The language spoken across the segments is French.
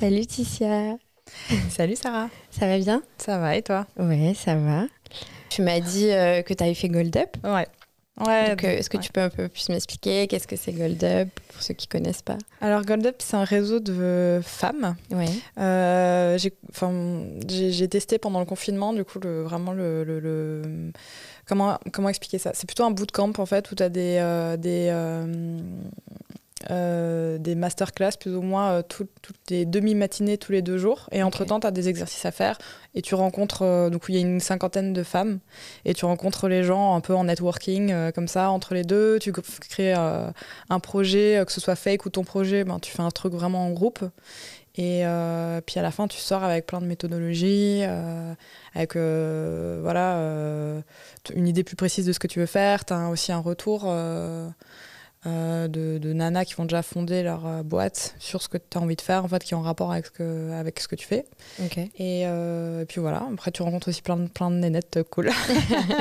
Salut Ticia. Salut Sarah. Ça va bien? Ça va et toi? Ouais, ça va. Tu m'as dit euh, que tu avais fait Gold Up. Ouais. Ouais. Donc, euh, est-ce que tu peux un peu plus m'expliquer? Qu'est-ce que c'est Gold Up pour ceux qui connaissent pas? Alors Gold Up, c'est un réseau de femmes. Ouais. Euh, j'ai, enfin, j'ai, j'ai testé pendant le confinement, du coup, le, vraiment le, le- le- comment comment expliquer ça? C'est plutôt un bootcamp en fait où tu as des euh, des euh, euh, des masterclass plus ou moins euh, tout- toutes les demi-matinées tous les deux jours. Et entre temps tu as des exercices à faire et tu rencontres euh, donc il y a une cinquantaine de femmes et tu rencontres les gens un peu en networking comme ça entre les deux. Tu crées un projet que ce soit fake ou ton projet ben, tu fais un truc vraiment en groupe. Et euh, puis à la fin, tu sors avec plein de méthodologies, euh, avec euh, voilà, une idée plus précise de ce que tu veux faire. Tu as aussi un retour euh, de, de nanas qui vont déjà fonder leur euh, boîte sur ce que tu as envie de faire, en fait, qui en rapport avec ce que, avec ce que tu fais. Et, euh, et puis voilà, après, tu rencontres aussi plein de, plein de nénettes cool.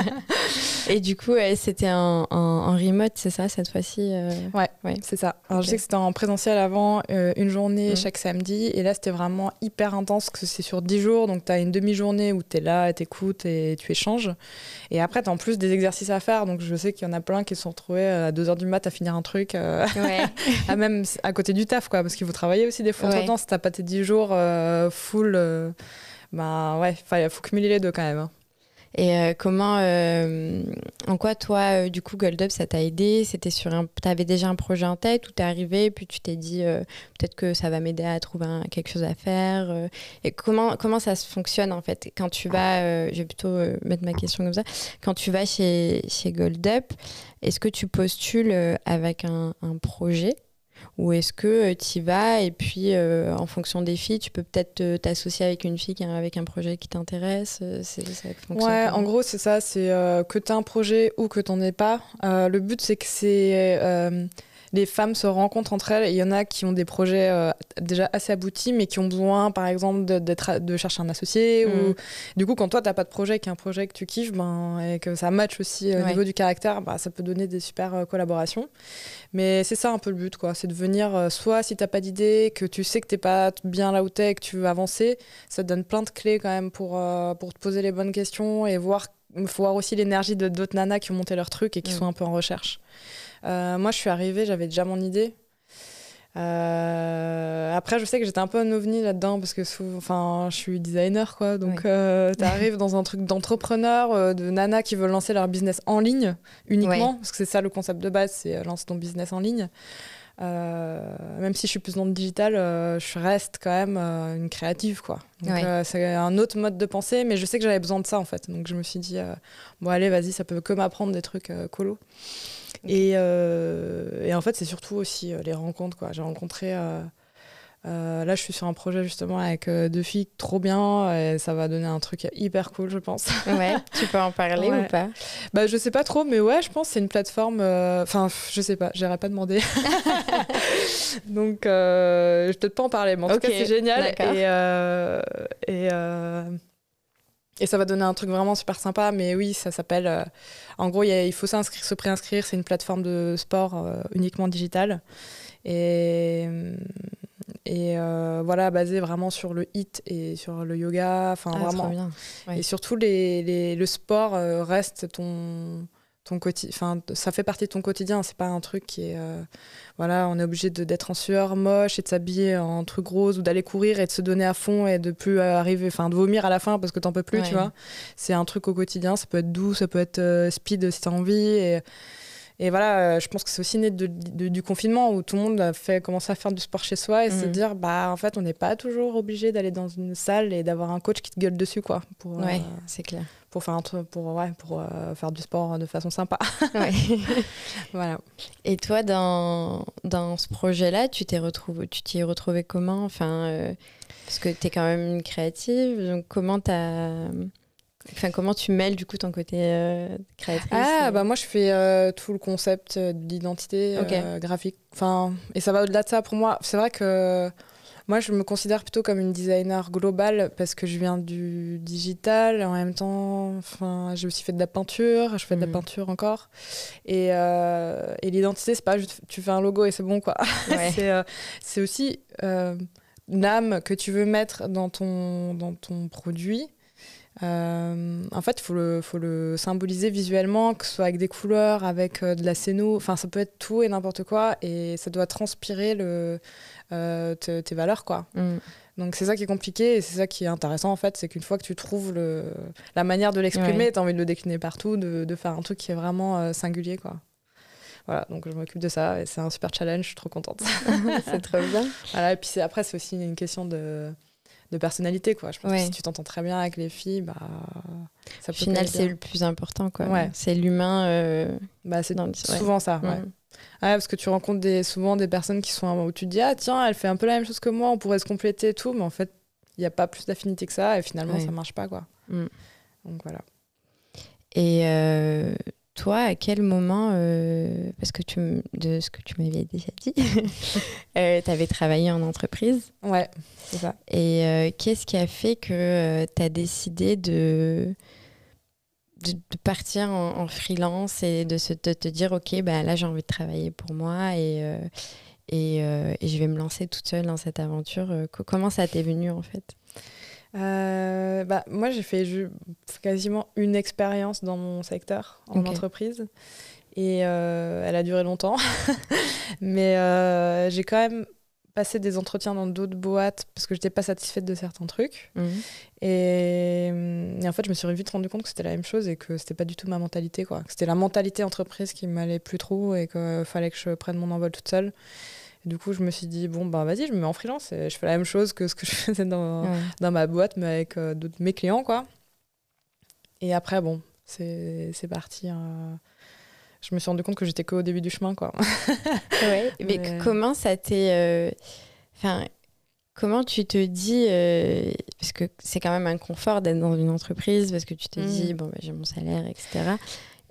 Et du coup, c'était en, en- en remote, c'est ça, cette fois-ci Ouais, Ouais. c'est ça. Alors. Je sais que c'était en présentiel avant, une journée Mm. chaque samedi. Et là, c'était vraiment hyper intense, que c'est sur 10 jours. Donc, tu as une demi-journée où tu es là, tu écoutes et tu échanges. Et après, tu as en plus des exercices à faire. Donc, je sais qu'il y en a plein qui se sont retrouvés à 2h du mat à finir un truc, euh, Ouais. à même à côté du taf, quoi. Parce qu'il faut travailler aussi des fois. Ouais. Entre-temps, si t'as pas tes 10 jours euh, full, euh, bah ouais, il faut cumuler les deux quand même. hein. Et euh, comment, euh, en quoi toi, euh, du coup, Gold Up, ça t'a aidé? C'était sur un, t'avais déjà un projet en tête ou t'es arrivé puis tu t'es dit peut-être que ça va m'aider à trouver quelque chose à faire. et comment comment ça se fonctionne en fait? Quand tu vas, je vais plutôt mettre ma question comme ça. Quand tu vas chez chez Gold Up, est-ce que tu postules avec un, un projet? Ou est-ce que tu y vas et puis euh, en fonction des filles, tu peux peut-être euh, t'associer avec une fille qui a- avec un projet qui t'intéresse euh, c'est, ça fonctionne Ouais, en gros, c'est ça, c'est euh, que tu as un projet ou que tu n'en aies pas. Euh, le but, c'est que c'est, euh, les femmes se rencontrent entre elles. Il y en a qui ont des projets euh, déjà assez aboutis, mais qui ont besoin, par exemple, de, de chercher un associé. Mm. Ou... Du coup, quand toi, tu n'as pas de projet, qu'un projet que tu kiffes, ben, et que ça match aussi euh, au Ouais. niveau du caractère, bah, ça peut donner des super euh, collaborations. Mais c'est ça un peu le but, quoi. C'est de venir, soit si tu n'as pas d'idée, que tu sais que tu n'es pas bien là où tu es, que tu veux avancer, ça te donne plein de clés quand même pour, pour te poser les bonnes questions et voir, voir aussi l'énergie de d'autres nanas qui ont monté leur truc et qui Mm. sont un peu en recherche. Euh, moi, je suis arrivée, j'avais déjà mon idée. Euh, après, je sais que j'étais un peu un ovni là-dedans parce que sou- enfin, je suis designer, quoi. Donc, Oui. euh, tu arrives dans un truc d'entrepreneur, euh, de nanas qui veulent lancer leur business en ligne uniquement, parce que c'est ça le concept de base, c'est lance ton business en ligne. Même si je suis plus dans le digital, je reste quand même une créative, quoi. C'est un autre mode de pensée, mais je sais que j'avais besoin de ça, en fait. Donc, je me suis dit, bon, allez, vas-y, ça peut que m'apprendre des trucs euh, Et, euh, et en fait, c'est surtout aussi euh, les rencontres, quoi. J'ai rencontré... euh, euh, là, je suis sur un projet justement avec euh, deux filles trop bien et ça va donner un truc hyper cool, je pense. Ouais, tu peux en parler Ouais. ou pas? Bah, je sais pas trop, mais ouais, je pense que c'est une plateforme. euh, Enfin, pff, je sais pas, j'irai pas demander. Donc, euh, je vais peut-être pas en parler, mais en tout cas, c'est génial. d'accord. Et, euh, et, euh, et ça va donner un truc vraiment super sympa. Mais oui, ça s'appelle. euh, en gros, il y a- il faut s'inscrire, se préinscrire. C'est une plateforme de sport euh, uniquement digitale. Et. Et euh, voilà, basée vraiment sur le hit et sur le yoga. Enfin, Ah, vraiment. bien. Ouais. Et surtout, les, les- le sport reste ton, ton quotidien. Enfin, ça fait partie de ton quotidien. C'est pas un truc qui est. euh, voilà, on est obligé d'être en sueur moche et de s'habiller en truc rose ou d'aller courir et de se donner à fond et de plus arriver. Enfin, de vomir à la fin parce que t'en peux plus, Ouais. tu vois. C'est un truc au quotidien. Ça peut être doux, ça peut être euh, speed si t'as envie. Et, et voilà, euh, je pense que c'est aussi né de- de- du confinement où tout le monde a fait commencer à faire du sport chez soi et se Mhm. dire, bah, en fait, on n'est pas toujours obligé d'aller dans une salle et d'avoir un coach qui te gueule dessus, quoi. Pour, euh, Ouais, c'est clair. Pour faire un truc pour ouais pour euh, faire du sport de façon sympa. Ouais. voilà. Et toi, dans, dans ce projet-là, tu t'es retrouvé, tu t'y es retrouvé comment? Enfin, euh, parce que tu es quand même une créative, donc comment t'as, enfin, comment tu mêles du coup ton côté euh, créatrice? Ah bah moi je fais euh, tout le concept euh, graphique. Enfin et ça va au-delà de ça. Pour moi c'est vrai que moi je me considère plutôt comme une designer globale parce que je viens du digital en même temps enfin j'ai aussi fait de la peinture je fais de la Mhm. peinture encore et, euh, et l'identité c'est pas juste tu fais un logo et c'est bon quoi Ouais. c'est euh, aussi euh, l'âme que tu veux mettre dans ton, dans ton produit, euh, en fait, il faut le, faut le symboliser visuellement, que ce soit avec des couleurs, avec euh, de la scéno, enfin ça peut être tout et n'importe quoi, et ça doit transpirer le, euh, tes valeurs, quoi. Mm. Donc c'est ça qui est compliqué et c'est ça qui est intéressant en fait, c'est qu'une fois que tu trouves le, la manière de l'exprimer, tu as envie de le décliner partout, de, de, faire un truc qui est vraiment singulier, quoi. Voilà, donc je m'occupe de ça et c'est un super challenge, je suis trop contente. c'est trop bien. Voilà, et puis après, c'est aussi une question de, de personnalité, quoi. Je pense que si tu t'entends très bien avec les filles, bah. Ça Au final, c'est le plus important, quoi. Ouais. C'est l'humain. Euh, bah, c'est souvent ça, ouais. Mm. parce que tu rencontres des, souvent des personnes qui sont où tu te dis, ah tiens, elle fait un peu la même chose que moi, on pourrait se compléter et tout, mais en fait, il n'y a pas plus d'affinité que ça, et finalement, ça marche pas, quoi. Mm. Donc voilà. Et euh, toi, à quel moment, euh, parce que tu, de ce que tu m'avais déjà dit, euh, tu avais travaillé en entreprise? Ouais, c'est ça. Et euh, qu'est-ce qui a fait que tu as décidé de, de, partir en, freelance et de, se, te dire, OK, bah, là, j'ai envie de travailler pour moi et, et, et, je vais me lancer toute seule dans cette aventure? Comment ça t'est venu, en fait? Euh, bah, Moi, j'ai fait quasiment une expérience dans mon secteur en entreprise. Et euh, elle a duré longtemps. Mais euh, j'ai quand même passé des entretiens dans d'autres boîtes parce que je n'étais pas satisfaite de certains trucs. Mhm. Et, et, en fait, je me suis vite rendu compte que c'était la même chose et que c'était pas du tout ma mentalité. C'était la mentalité entreprise qui m'allait plus trop et qu'il fallait que je prenne mon envol toute seule du coup, je me suis dit, bon, bah vas-y, je me mets en freelance et je fais la même chose que ce que je faisais dans, dans ma boîte, mais avec euh, mes clients, quoi. Et après, bon, c'est parti. Hein. Je me suis rendu compte que j'étais qu'au début du chemin, quoi. ouais, mais, comment ça t'est. Euh, enfin. Comment tu te dis, euh, parce que c'est quand même un confort d'être dans une entreprise, parce que tu te mm. dis, bon, bah, j'ai mon salaire, etc.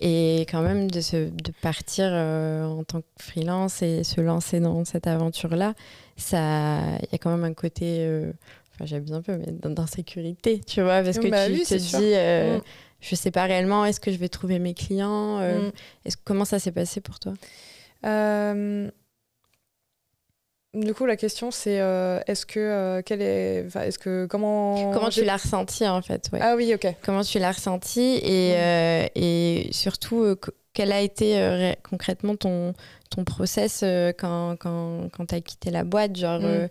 Et quand même, de, se, de partir euh, en tant que freelance et se lancer dans cette aventure-là, il y a quand même un côté, euh, enfin j'abuse un peu, mais d'insécurité, tu vois, parce que bah tu te dis, euh, mm. je sais pas réellement, est-ce que je vais trouver mes clients mm. Comment ça s'est passé pour toi? Du coup, la question c'est euh, est-ce que euh, quelle est, est-ce que comment comment tu l'as ressenti en fait Ah oui, ok. Comment tu l'as ressenti et, mm. euh, et surtout quel a été concrètement ton ton process quand quand quand as quitté la boîte, genre mm.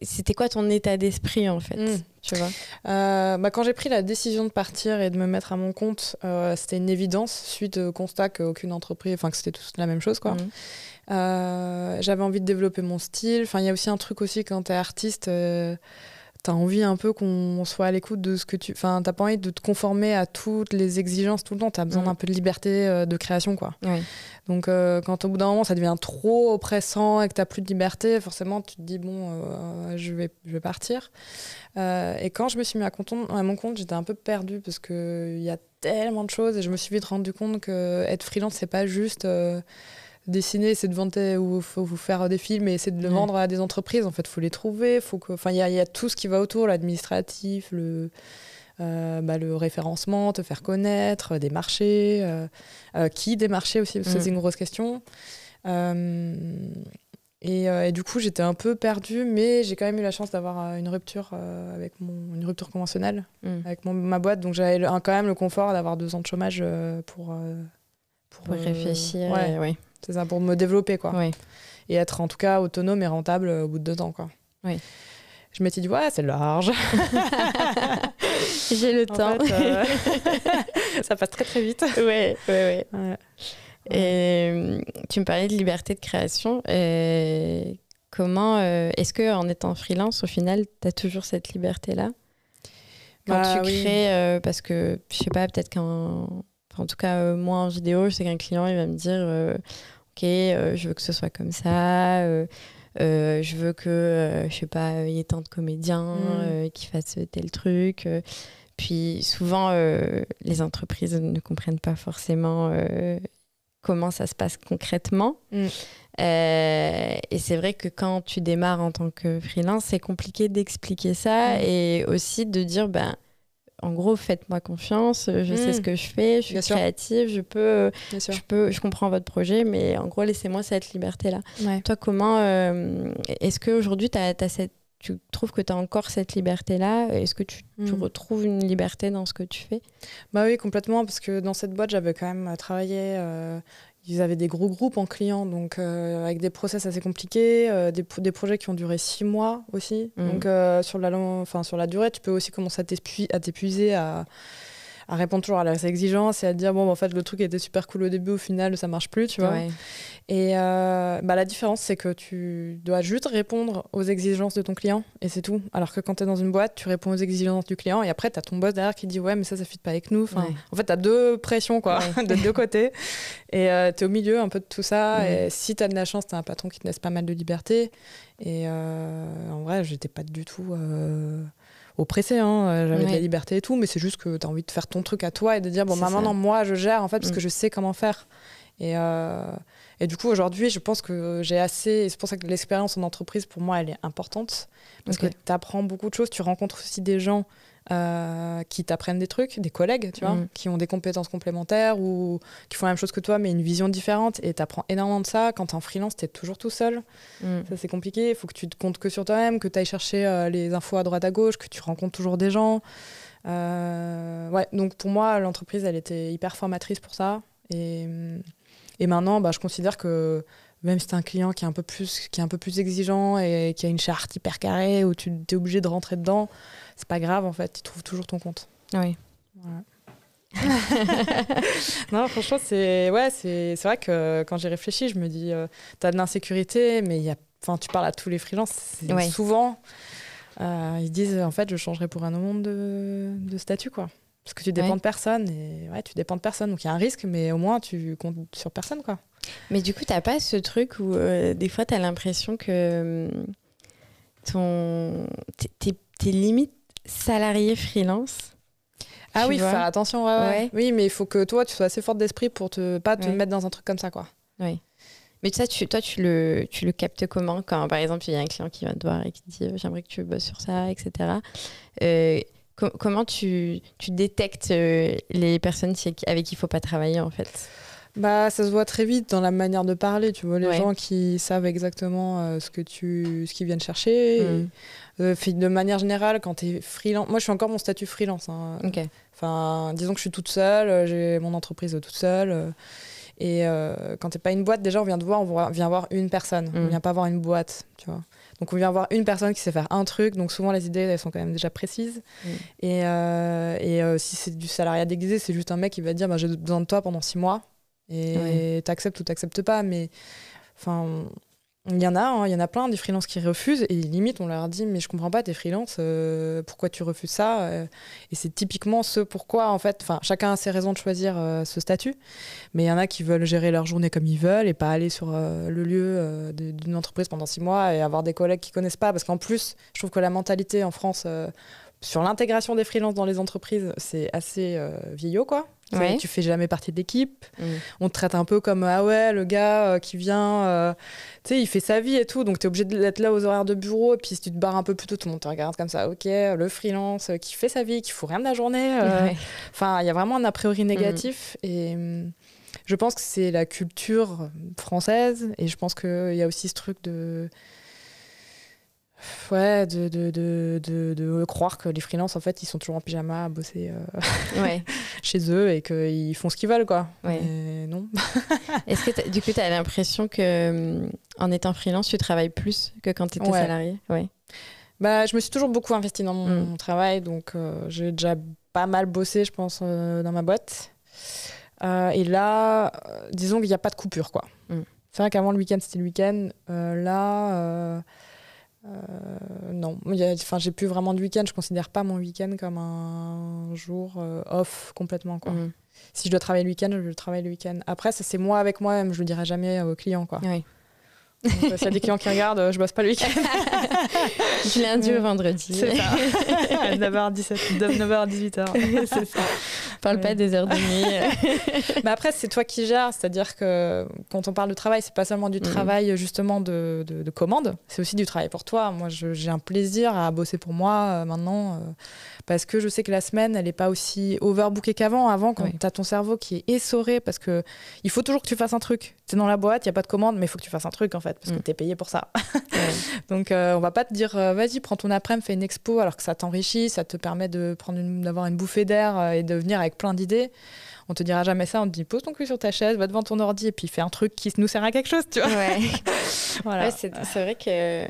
c'était quoi ton état d'esprit en fait, mm. tu vois? Bah, quand j'ai pris la décision de partir et de me mettre à mon compte, c'était une évidence suite au constat qu'aucune entreprise, enfin que c'était tous la même chose quoi. Euh, j'avais envie de développer mon style. Enfin, il y a aussi un truc aussi quand tu es artiste, euh, tu as envie un peu qu'on soit à l'écoute de ce que tu. Enfin, t'as pas envie de te conformer à toutes les exigences tout le temps. Tu as besoin mm. d'un peu de liberté euh, de création, quoi. Donc, quand au bout d'un moment ça devient trop oppressant et que tu plus de liberté, forcément tu te dis bon, je, vais, je vais partir. et quand je me suis mis à, à mon compte, j'étais un peu perdue parce qu'il y a tellement de choses et je me suis vite rendu compte que être freelance, c'est pas juste dessiner, c'est de vendre ou faut vous faire des films et c'est de le vendre à des entreprises. En fait, faut les trouver. Faut que, enfin, il y, y, a tout ce qui va autour, l'administratif, le, euh, bah, le référencement, te faire connaître, des marchés, euh, euh, qui des marchés aussi, parce que c'est mm. une grosse question. Et, et, du coup, j'étais un peu perdue, mais j'ai quand même eu la chance d'avoir une rupture avec mon, une rupture conventionnelle mm. avec mon, ma boîte. Donc j'avais quand même le confort d'avoir deux ans de chômage pour pour, réfléchir. Ouais. C'est ça, pour me développer, quoi. Et être en tout cas autonome et rentable au bout de deux ans, quoi. Oui. Je m'étais dit, ouais, c'est large. J'ai le temps. Euh, ça passe très très vite. Ouais, ouais, ouais. Et euh, tu me parlais de liberté de création. Et comment euh, est-ce que en étant freelance, au final, tu as toujours cette liberté-là? Quand bah tu crées Parce que je sais pas, peut-être qu'en en tout cas, moi en vidéo, je sais qu'un client il va me dire ok, euh, je veux que ce soit comme ça. Euh, euh, je veux que, je sais pas, il y ait tant de comédiens mm. qui fassent tel truc. Puis souvent, les entreprises ne comprennent pas forcément comment ça se passe concrètement. Mm. et c'est vrai que quand tu démarres en tant que freelance, c'est compliqué d'expliquer ça mm. et aussi de dire, ben, en gros, faites-moi confiance, je sais ce hmm. que je fais, je suis créative, je peux, je peux, je comprends votre projet, mais en gros, laissez-moi cette liberté-là. Toi, comment, euh, est-ce qu'aujourd'hui, tu trouves que tu as encore cette liberté-là? Est-ce que tu, tu, Mm. retrouves une liberté dans ce que tu fais? Bah oui, complètement, parce que dans cette boîte, j'avais quand même travaillé. euh, ils avaient des gros groupes en clients, donc euh, avec des process assez compliqués, euh, des, des projets qui ont duré six mois aussi. Mm. Donc euh, sur, la, long- enfin, sur la durée, tu peux aussi commencer à t'épuiser, à, à répondre toujours à leurs exigences et à te dire bon, bah, en fait, le truc était super cool au début, au final, ça marche plus, tu vois. Ouais. Et euh, bah, la différence, c'est que tu dois juste répondre aux exigences de ton client et c'est tout. Alors que quand tu es dans une boîte, tu réponds aux exigences du client et après, tu as ton boss derrière qui dit Ouais, mais ça, ça fit pas avec nous. Enfin, Ouais. En fait, tu as deux pressions quoi, Ouais. de deux côtés. Et tu es au milieu un peu de tout ça. Et si tu as de la chance, tu as un patron qui te laisse pas mal de liberté. Et euh, en vrai, j'étais pas du tout. euh, oppressée, hein. Euh, j'avais de la liberté et tout, mais c'est juste que tu as envie de faire ton truc à toi et de dire bon, bah, maintenant, moi, je gère en fait parce Mm. que je sais comment faire. Et, euh, et du coup, aujourd'hui, je pense que j'ai assez. Et c'est pour ça que l'expérience en entreprise, pour moi, elle est importante. Parce que tu apprends beaucoup de choses. Tu rencontres aussi des gens euh, qui t'apprennent des trucs, des collègues, tu vois, Mm. qui ont des compétences complémentaires ou qui font la même chose que toi, mais une vision différente. Et tu apprends énormément de ça. Quand tu es en freelance, tu es toujours tout seul. Mm. Ça, c'est compliqué. Il faut que tu te comptes que sur toi-même, que tu ailles chercher euh, les infos à droite à gauche, que tu rencontres toujours des gens. Euh, ouais, donc pour moi, l'entreprise, elle était hyper formatrice pour ça. Et, et maintenant, bah, je considère que même si tu un client qui est, un peu plus, qui est un peu plus exigeant et qui a une charte hyper carrée où tu es obligé de rentrer dedans, c'est pas grave en fait, tu trouves toujours ton compte. Oui. Voilà. non, franchement, c'est ouais, c'est vrai que quand j'ai réfléchi, je me dis, euh, t'as de l'insécurité, mais il y a, enfin, tu parles à tous les freelances, Ouais. souvent, euh, ils disent, en fait, je changerai pour un monde de, de statut, quoi. Parce que tu dépends Ouais. de personne, et ouais, tu dépends de personne, donc il y a un risque, mais au moins tu comptes sur personne, quoi. Mais du coup, t'as pas ce truc où euh, des fois, t'as l'impression que hum, ton... t'es- t'es t'es limite salarié freelance Ah oui, faut faire attention, ouais, ouais. Ouais. Oui, mais il faut que toi, tu sois assez forte d'esprit pour te pas te mettre dans un truc comme ça, quoi. Mais ça, tu, toi, tu le, tu le captes comment Quand, par exemple, il y a un client qui va te voir et qui te dit euh, J'aimerais que tu bosses sur ça, etc. Euh, co- comment tu, tu détectes euh, les personnes avec qui il faut pas travailler, en fait? Bah, ça se voit très vite dans la manière de parler. Tu vois, les Ouais. gens qui savent exactement euh, ce que tu, ce qu'ils viennent chercher. Mm. Et, euh, de manière générale, quand tu es freelance, moi je suis encore mon statut freelance. hein. Enfin, disons que je suis toute seule, euh, j'ai mon entreprise toute seule. et euh, quand t'es pas une boîte, déjà on vient te voir, on vient voir une personne. Mm. On vient pas voir une boîte, tu vois. Donc on vient voir une personne qui sait faire un truc. Donc souvent les idées elles sont quand même déjà précises. Mm. Et, euh, et euh, si c'est du salariat déguisé, c'est juste un mec qui va dire bah, j'ai besoin de toi pendant six mois. Et Ouais. t'acceptes ou t'acceptes pas. Mais enfin, il y en a, hein, il y en a plein des freelances qui refusent et limite on leur dit mais je comprends pas t'es freelance, euh, pourquoi tu refuses ça euh Et c'est typiquement ce pourquoi en fait, enfin chacun a ses raisons de choisir euh, ce statut, mais il y en a qui veulent gérer leur journée comme ils veulent et pas aller sur euh, le lieu d'une entreprise pendant six mois et avoir des collègues qui connaissent pas parce qu'en plus je trouve que la mentalité en France sur l'intégration des freelances dans les entreprises c'est assez vieillot quoi. Ouais. Tu fais jamais partie de l'équipe Mm. on te traite un peu comme ah ouais le gars euh, qui vient euh, tu sais il fait sa vie et tout donc tu es obligé d'être là aux horaires de bureau et puis si tu te barres un peu plus tôt tout le monde te regarde comme ça ok le freelance euh, qui fait sa vie qui fout rien de la journée enfin il y a vraiment un a priori négatif et hum, je pense que c'est la culture française et je pense qu'il y a aussi ce truc de ouais de, de, de, de, croire que les freelances en fait ils sont toujours en pyjama à bosser euh, Ouais. chez eux et qu'ils font ce qu'ils veulent quoi Ouais. Mais non Est-ce que du coup, tu as l'impression que hum, en étant freelance, tu travailles plus que quand tu étais Ouais. salarié? Ouais. Bah, je me suis toujours beaucoup investie dans mon, Mm. mon travail, donc euh, j'ai déjà pas mal bossé, je pense, euh, dans ma boîte. Euh, et là, euh, disons qu'il n'y a pas de coupure, quoi. Mm. C'est vrai qu'avant le week-end, c'était le week-end. Euh, là, euh, non. Enfin, j'ai plus vraiment de week-end. Je considère pas mon week-end comme un jour euh, off complètement, quoi. Mm. Si je dois travailler le week-end, je travaille le week-end. Après, ça c'est moi avec moi-même. Je le dirai jamais aux clients, quoi. Donc, euh, S'il y a des clients qui regardent, euh, je bosse pas le week-end. Du lundi au vendredi. C'est ça. 9h17, 9h18h. C'est ça. Parle pas des heures de nuit. Mais après, c'est toi qui gères. C'est-à-dire que quand on parle de travail, c'est pas seulement du Mhm. travail justement de, de, de commande, c'est aussi du travail pour toi. Moi, je- j'ai un plaisir à bosser pour moi euh, maintenant euh, parce que je sais que la semaine, elle est pas aussi overbookée qu'avant. Avant, quand Oui. tu as ton cerveau qui est essoré parce que il faut toujours que tu fasses un truc. Tu es dans la boîte, il y a pas de commande, mais il faut que tu fasses un truc en fait parce que Mhm. tu es payé pour ça. Donc, on va pas te dire, vas-y, prends ton après-midi, fais une expo, alors que ça t'enrichit, ça te permet de prendre d'avoir une bouffée d'air et de venir avec plein d'idées. On te dira jamais ça, on te dit pose ton cul sur ta chaise, va devant ton ordi et puis fais un truc qui nous sert à quelque chose, tu vois. Ouais. voilà. c'est vrai que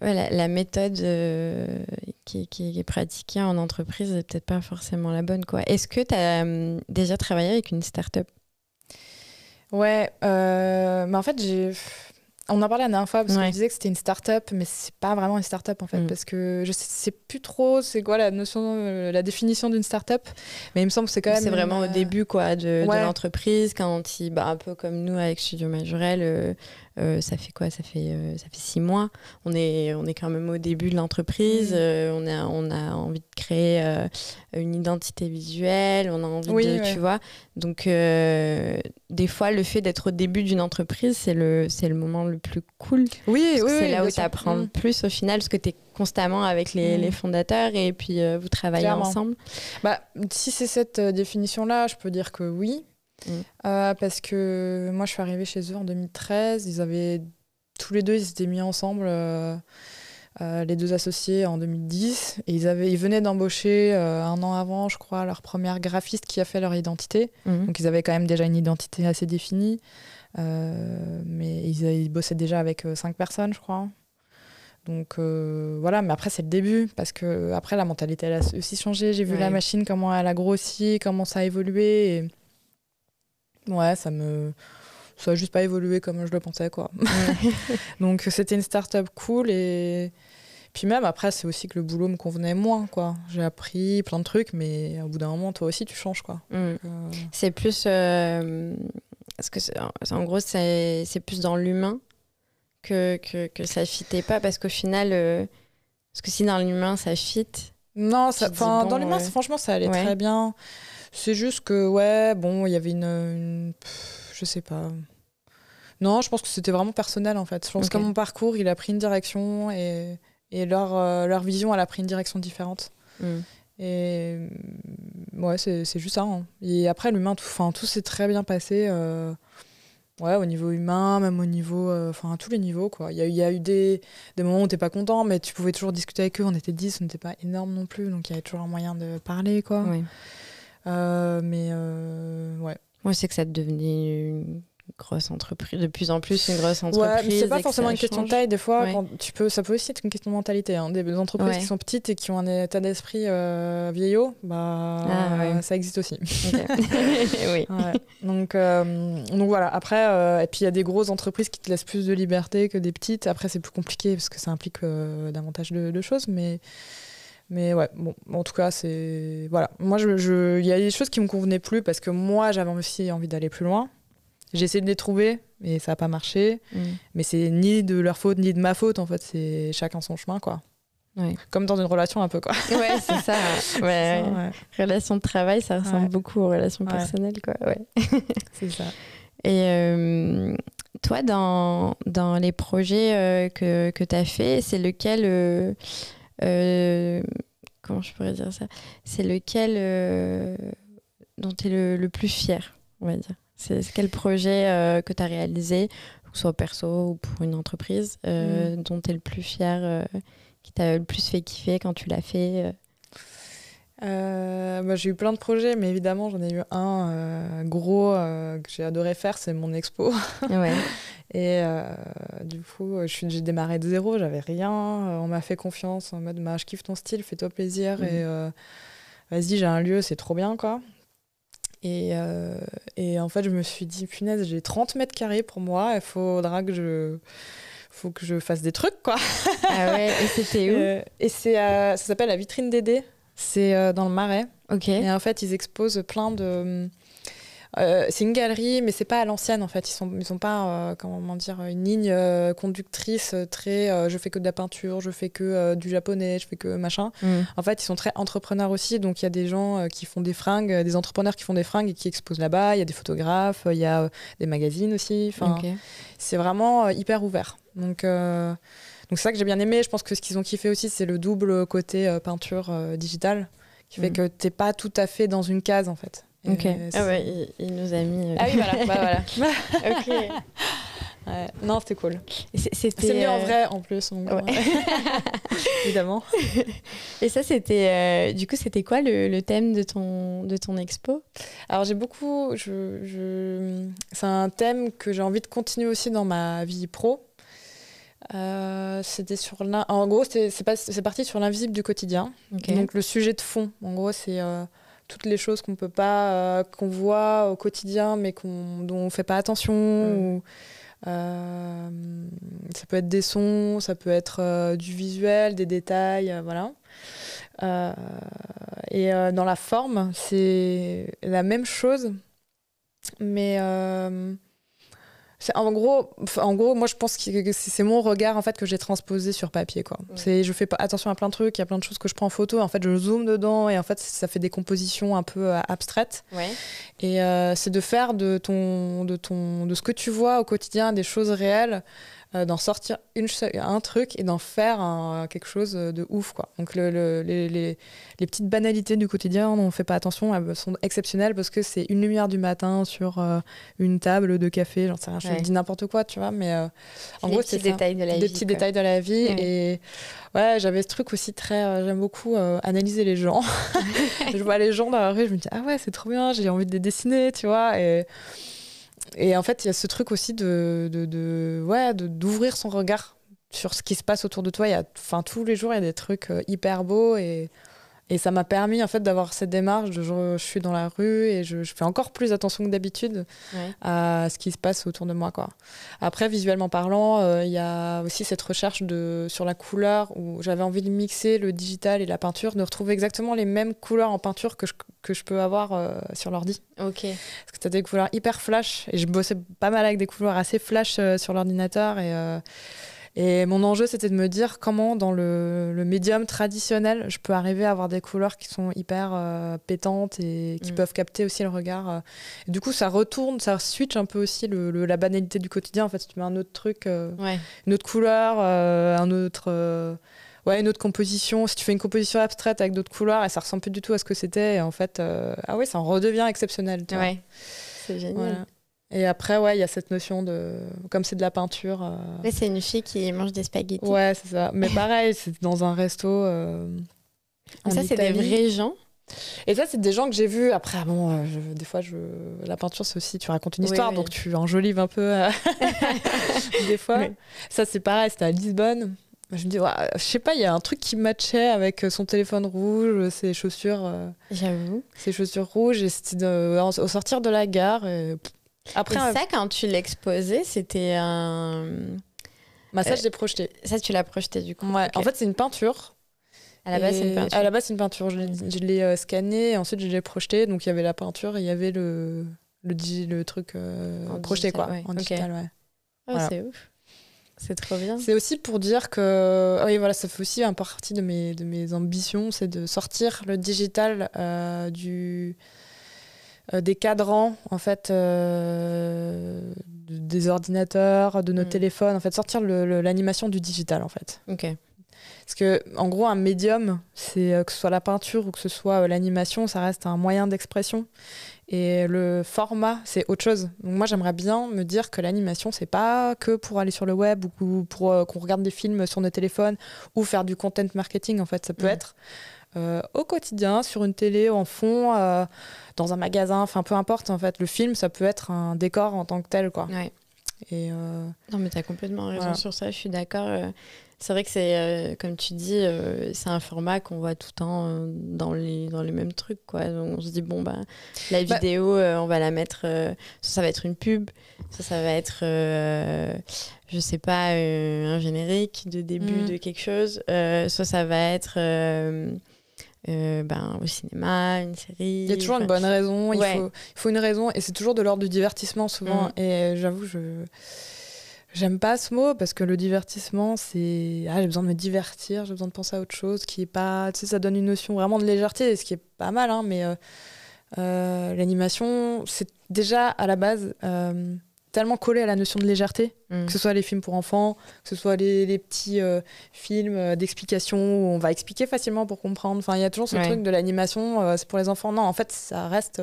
la, méthode euh, qui, est pratiquée en entreprise n'est peut-être pas forcément la bonne. quoi. Est-ce que tu as hum, déjà travaillé avec une start-up? Ouais, euh, mais en fait, j'ai on en parlait la dernière fois parce qu'on disait que c'était une start-up, mais c'est pas vraiment une start-up en fait, mm. parce que je sais, plus trop c'est quoi la notion, euh, la définition d'une start-up, mais il me semble que c'est quand même. C'est vraiment au début quoi de, l'entreprise, quand il, bah, un peu comme nous avec Studio Majorel, euh, ça fait quoi? Ça fait, euh, ça fait six mois. On est, on est quand même au début de l'entreprise. Mm. Euh, on, a, on a envie de créer une identité visuelle. On a envie de, tu vois. Donc, des fois, le fait d'être au début d'une entreprise, c'est le, c'est le moment le plus cool. Oui, oui. C'est là où tu apprends le mm. plus au final, parce que tu es constamment avec les, mm. les, fondateurs et puis vous travaillez ensemble. Bah, si c'est cette définition-là, je peux dire que oui. Mm. Euh, parce que moi, je suis arrivée chez eux en 2013. Ils avaient tous les deux, ils s'étaient mis ensemble, euh, euh, les deux associés, en 2010. Et ils, avaient, ils venaient d'embaucher un an avant, je crois, leur première graphiste qui a fait leur identité. Mm. Donc, ils avaient quand même déjà une identité assez définie. mais ils, ils, bossaient déjà avec cinq personnes, je crois. Donc voilà, mais après c'est le début parce que après la mentalité elle a aussi changé. J'ai vu la machine comment elle a grossi, comment ça a évolué. Et Ouais, ça me. Ça n'a juste pas évolué comme je le pensais, quoi. Donc c'était une start-up cool et. Puis même après, c'est aussi que le boulot me convenait moins, quoi. J'ai appris plein de trucs, mais au bout d'un moment, toi aussi, tu changes, quoi. Mm. Euh, c'est plus. Euh... Parce que en gros, c'est plus dans l'humain que, que, que, ça fitait pas, parce qu'au final, euh, parce que si dans l'humain ça fit. Non, ça, dans l'humain, franchement, ça allait très bien. C'est juste que, ouais, bon, il y avait une, je sais pas. Non, je pense que c'était vraiment personnel, en fait. Je pense que mon parcours, il a pris une direction et, et leur, euh, leur vision, elle a pris une direction différente. Hmm. Et mm, ouais, c'est juste ça. Hein. Et après, l'humain, tout, tout s'est très bien passé. Euh, ouais, au niveau humain, même au niveau. Euh, enfin, à tous les niveaux, quoi. Il y a, y a, eu des, des moments où t'es pas content, mais tu pouvais toujours discuter avec eux. On était 10, on n'était pas énorme non plus, donc il y avait toujours un moyen de parler, quoi. Oui. Euh, mais euh, ouais. Moi, c'est que ça devenait une grosse entreprise, de plus en plus une grosse entreprise. Ouais, c'est pas forcément une question de taille, des fois, quand tu peux, ça peut aussi être une question de mentalité. Hein. Des entreprises qui sont petites et qui ont un état d'esprit euh, vieillot, bah, ah, ça existe aussi. oui. Donc, donc voilà, après, et puis il y a des grosses entreprises qui te laissent plus de liberté que des petites. Après, c'est plus compliqué parce que ça implique davantage de, de, choses, mais mais ouais, bon, en tout cas, c'est. Voilà. Moi, il je, il y a des choses qui me convenaient plus parce que moi, j'avais aussi envie d'aller plus loin. J'ai essayé de les trouver, mais ça n'a pas marché. Mm. Mais c'est ni de leur faute, ni de ma faute, en fait. C'est chacun son chemin, quoi. Comme dans une relation un peu quoi. Ouais, c'est ça. Ouais, Relation de travail, ça ressemble beaucoup aux relations personnelles quoi. Ouais. c'est ça. Et euh, toi, dans, dans les projets euh, que, que tu as fait, c'est lequel euh, comment je pourrais dire ça? C'est lequel euh, dont tu es le, plus fier, on va dire? C'est quel projet euh, que tu as réalisé, que ce soit perso ou pour une entreprise, mm. dont tu es le plus fier, qui t'a le plus fait kiffer quand tu l'as fait bah, j'ai eu plein de projets, mais évidemment, j'en ai eu un gros que j'ai adoré faire, c'est mon expo. Ouais. Et euh, du coup, j'ai démarré de zéro, j'avais rien. Euh, on m'a fait confiance en mode bah, je kiffe ton style, fais-toi plaisir. Et mhm. euh, vas-y, j'ai un lieu, c'est trop bien, quoi. Et, et, en fait, je me suis dit, punaise, j'ai 30 mètres carrés pour moi, il faudra que je faut que je fasse des trucs quoi. Ah ouais, et c'était où? Et c'est ça s'appelle la vitrine Dédé. C'est dans le Marais. OK. Et en fait, ils exposent plein de euh, c'est une galerie, mais c'est pas à l'ancienne en fait. Ils sont, ils sont pas, euh, comment dire, une ligne euh, conductrice très. je fais que de la peinture, je fais que du japonais, je fais que machin. Mm. En fait, ils sont très entrepreneurs aussi. Donc il y a des gens qui font des fringues, des entrepreneurs qui font des fringues et qui exposent là-bas. Il y a des photographes, il y a des magazines aussi. Enfin, c'est vraiment hyper ouvert. Donc donc c'est ça que j'ai bien aimé. Je pense que ce qu'ils ont kiffé aussi, c'est le double côté peinture digitale qui fait mm. que t'es pas tout à fait dans une case en fait. Ok. Ah ouais, il, nous a mis. Euh, ah oui, voilà. bah, voilà. ok. Ouais. Non, c'était cool. C'était, mieux en euh, vrai en plus. donc, Ouais. Évidemment. Et ça, c'était. euh, du coup, c'était quoi le, le thème de ton, de ton expo? Alors j'ai beaucoup, je, je- c'est un thème que j'ai envie de continuer aussi dans ma vie pro. Euh, c'était sur l'in- en gros c'est parti sur l'invisible du quotidien. Ok. Donc le sujet de fond, en gros c'est euh, toutes les choses qu'on peut pas, euh, qu'on voit au quotidien mais qu'on dont on fait pas attention. Mm. ou, euh, ça peut être des sons, ça peut être euh, du visuel, des détails, voilà. Et dans la forme, c'est la même chose, mais en gros, en gros, moi je pense que c'est mon regard en fait que j'ai transposé sur papier quoi. Ouais. C'est, je fais pas attention à plein de trucs, il y a plein de choses que je prends en photo, en fait je zoome dedans et en fait ça fait des compositions un peu euh, abstraites. Ouais. Et euh, c'est de faire de ton, de ton, de ce que tu vois au quotidien des choses réelles, d'en sortir une, un truc et d'en faire un- quelque chose de ouf quoi. Donc le, le- les, les, les petites banalités du quotidien, on fait pas attention, elles sont exceptionnelles parce que c'est une lumière du matin sur euh, une table de café, j'en sais rien, je Ouais. dis n'importe quoi, tu vois, mais euh, en Les gros c'est des vie. petits quoi. détails de la vie Ouais. et ouais j'avais ce truc aussi très euh, j'aime beaucoup euh, analyser les gens je vois les gens dans la rue je me dis ah ouais c'est trop bien j'ai envie de les dessiner tu vois et et en fait il y a ce truc aussi de, de, de- d'ouvrir son regard sur ce qui se passe autour de toi. Il y a enfin tous les jours il y a des trucs euh, hyper beaux et et ça m'a permis en fait d'avoir cette démarche de je, je suis dans la rue et je, je fais encore plus attention que d'habitude Ouais. à ce qui se passe autour de moi. Quoi. Après, visuellement parlant, euh, il y a aussi cette recherche de, sur la couleur où j'avais envie de mixer le digital et la peinture, de retrouver exactement les mêmes couleurs en peinture que je, que je peux avoir euh, sur l'ordi. Ok. Parce que tu as des couleurs hyper flash et je bossais pas mal avec des couleurs assez flash euh, sur l'ordinateur et. Et mon enjeu, c'était de me dire comment, dans le, le médium traditionnel, je peux arriver à avoir des couleurs qui sont hyper euh, pétantes et qui Mm. peuvent capter aussi le regard. euh. Et du coup, ça retourne, ça switch un peu aussi le, le- la banalité du quotidien. En fait, si tu mets un autre truc, euh, Ouais. une autre couleur, euh, un autre, ouais, une autre composition. Si tu fais une composition abstraite avec d'autres couleurs et ça ressemble plus du tout à ce que c'était, en fait, ah ouais, ça en redevient exceptionnel. tu. Ouais. C'est génial. Voilà. Et après, ouais, il y a cette notion de. Comme c'est de la peinture. euh, c'est une fille qui mange des spaghettis. Ouais, c'est ça. Mais pareil, c'est dans un resto. euh, en ça, c'est des vrais gens? Et ça, c'est des gens que j'ai vus. Après, bon, euh, je- des fois, je... la peinture, c'est aussi, tu racontes une histoire, oui. donc tu enjolives un peu euh, des fois. Oui. Ça, c'est pareil, c'était à Lisbonne. Je me dis, ouais, je sais pas, il y a un truc qui matchait avec son téléphone rouge, ses chaussures, J'avoue. ses chaussures rouges, et c'était au sortir de la gare. et, pff, Après, Et ça, quand tu l'exposais, c'était un. massage, euh, j'ai projeté. Ça, tu l'as projeté du coup. Ouais. En fait, c'est une peinture. à la base, c'est une peinture. À la base, c'est une peinture. Je l'ai, je l'ai, euh, scanné et ensuite je l'ai projeté. Donc il y avait la peinture et il y avait le, le, digi- le truc euh, projeté, digital, quoi. ouais. En digital, ouais. Oh, voilà. C'est ouf. C'est trop bien. C'est aussi pour dire que. Oui, voilà, ça fait aussi un partie de mes, de mes ambitions c'est de sortir le digital euh, du. Euh, des cadrans en fait euh, de- des ordinateurs de nos Mm. téléphones en fait sortir l'animation du digital en fait Ok. Parce que, en gros, un médium, c'est euh, que ce soit la peinture ou que ce soit euh, l'animation, ça reste un moyen d'expression. Et le format, c'est autre chose. Donc moi, j'aimerais bien me dire que l'animation, c'est pas que pour aller sur le web ou ou pour euh, qu'on regarde des films sur nos téléphones ou faire du content marketing. En fait, ça peut Mhm. être euh, au quotidien, sur une télé, en fond, euh, dans un magasin, enfin peu importe. En fait, le film, ça peut être un décor en tant que tel, quoi. Ouais. Et euh, Non, mais tu as complètement raison Voilà. sur ça, je suis d'accord. C'est vrai que c'est, comme tu dis, c'est un format qu'on voit tout le temps dans, les, dans les mêmes trucs. Quoi. Donc, on se dit, bon, bah, la Bah- vidéo, on va la mettre. ça, ça va être une pub. Ça, ça va être, euh, je sais pas, un générique de début Mhm. de quelque chose. Soit ça va être euh, euh, ben, au cinéma, une série. Il y a toujours une bonne raison, il, faut, il faut une raison, et c'est toujours de l'ordre du divertissement souvent. Mm. Et euh, j'avoue, je j'aime pas ce mot parce que le divertissement, c'est ah, j'ai besoin de me divertir, j'ai besoin de penser à autre chose qui est pas, tu sais, ça donne une notion vraiment de légèreté, ce qui est pas mal, hein, mais euh, euh, l'animation, c'est déjà à la base euh, tellement collé à la notion de légèreté mm. que ce soit les films pour enfants, que ce soit les, les petits euh, films euh, d'explication où on va expliquer facilement pour comprendre. Enfin, il y a toujours ce Ouais. truc de l'animation, euh, c'est pour les enfants. Non, en fait, ça reste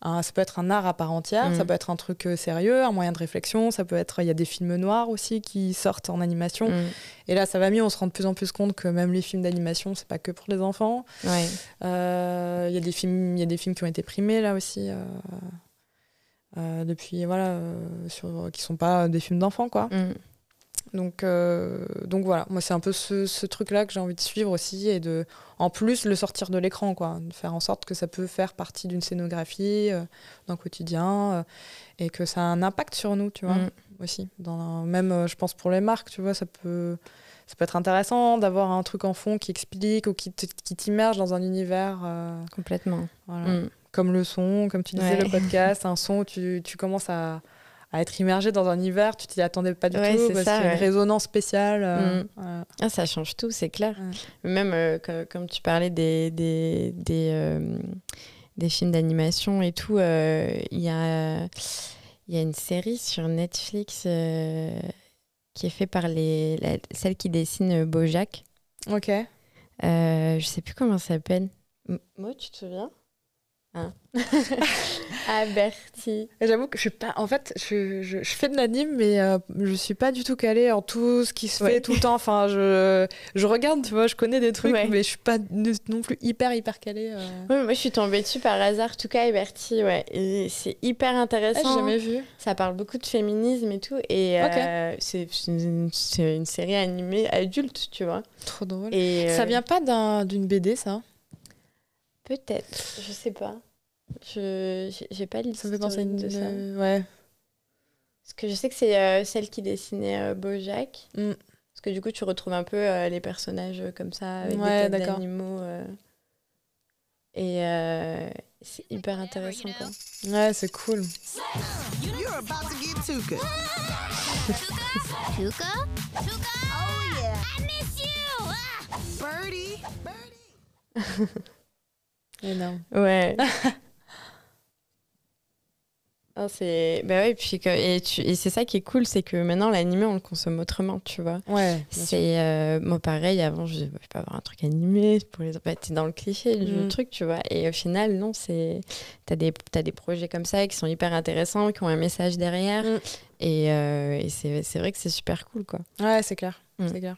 un- ça peut être un art à part entière, Mm. ça peut être un truc euh, sérieux, un moyen de réflexion, ça peut être, il y a des films noirs aussi qui sortent en animation. Mm. Et là, ça va mieux, on se rend de plus en plus compte que même les films d'animation, c'est pas que pour les enfants. Ouais. Euh, Il y a des films, il y a des films qui ont été primés là aussi. euh, euh, depuis voilà euh, sur qui sont pas des films d'enfants quoi Mm. donc euh, donc voilà moi c'est un peu ce, ce truc là que j'ai envie de suivre aussi et de en plus le sortir de l'écran quoi de faire en sorte que ça peut faire partie d'une scénographie euh, d'un quotidien et que ça a un impact sur nous tu vois Mm. aussi dans même je pense pour les marques tu vois ça peut ça peut être intéressant d'avoir un truc en fond qui explique ou qui t'immerge dans un univers euh, Complètement. voilà. Mm. Comme le son comme tu disais Ouais. le podcast un son où tu, tu commences à, à être immergé dans un univers tu t'y attendais pas du Ouais, tout c'est parce ça, qu'il y a une résonance spéciale euh, Mm. Ah, ça change tout, c'est clair. Ouais. Même euh, co- comme tu parlais des, des, des, euh, des films d'animation et tout, il y, a, il y a une série sur Netflix qui est faite par les, la- celle qui dessine Bojack. ok je sais plus comment ça s'appelle. Moi, tu te souviens? Hein Bertie. Et J'avoue que je suis pas. En fait, je, je, je fais de l'anime, mais euh, je suis pas du tout calée en tout ce qui se Ouais. fait tout le temps. Enfin, je, je regarde, tu vois, je connais des trucs, Ouais. mais je suis pas non plus hyper, hyper calée. euh. Ouais, moi, je suis tombée dessus par hasard, en tout cas, et Bertie, ouais. Et c'est hyper Ah, intéressant. j'ai jamais vu. Ça parle beaucoup de féminisme et tout. Et euh, c'est c'est une, série animée adulte, tu vois. Trop drôle. Et Ça euh, vient pas d'un- d'une BD, ça? Peut-être, je sais pas. Je j'ai- pas Ça me l'histoire fait penser à une. de ça. euh, Ouais. Parce que je sais que c'est euh, celle qui dessinait euh, Bojack. Mm. Parce que du coup, tu retrouves un peu euh, les personnages euh, comme ça, avec Ouais, des têtes d'accord. d'animaux. euh. Et euh, c'est hyper intéressant, quoi. Ouais, c'est cool. You're about Ah, c'est bah ouais puis que- et, tu- et c'est ça qui est cool c'est que maintenant l'animé on le consomme autrement tu vois Ouais. c'est euh, moi pareil avant je, je vais pas avoir un truc animé pour les bah, t'es dans le cliché le Mm. truc tu vois et au final non c'est t'as des t'as des projets comme ça qui sont hyper intéressants qui ont un message derrière Mm. et, euh, et c'est vrai que c'est super cool quoi Ouais, c'est clair. Mm. C'est clair.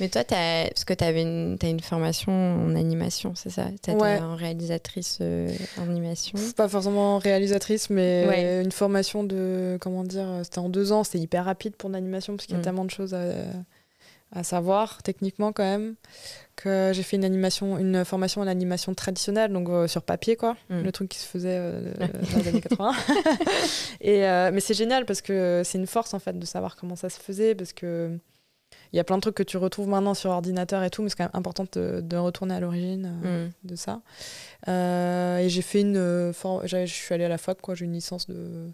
Mais toi parce que t'avais une t'as une formation en animation c'est ça? T'as Ouais. en réalisatrice euh, en animation? Pas forcément réalisatrice, mais Ouais. une formation de. Comment dire C'était en deux ans, c'était hyper rapide pour l'animation parce qu'il y a Mm. tellement de choses à, à savoir, techniquement quand même, que j'ai fait une, animation, une formation en animation traditionnelle, donc euh, sur papier, quoi. Mm. Le truc qui se faisait euh, dans les années 80. Et, mais c'est génial parce que c'est une force, en fait, de savoir comment ça se faisait parce que. Il y a plein de trucs que tu retrouves maintenant sur ordinateur et tout, mais c'est quand même important de, de retourner à l'origine. euh, Mm. de ça. Euh, et j'ai fait une. euh, Je suis allée à la fac, quoi. J'ai une licence de.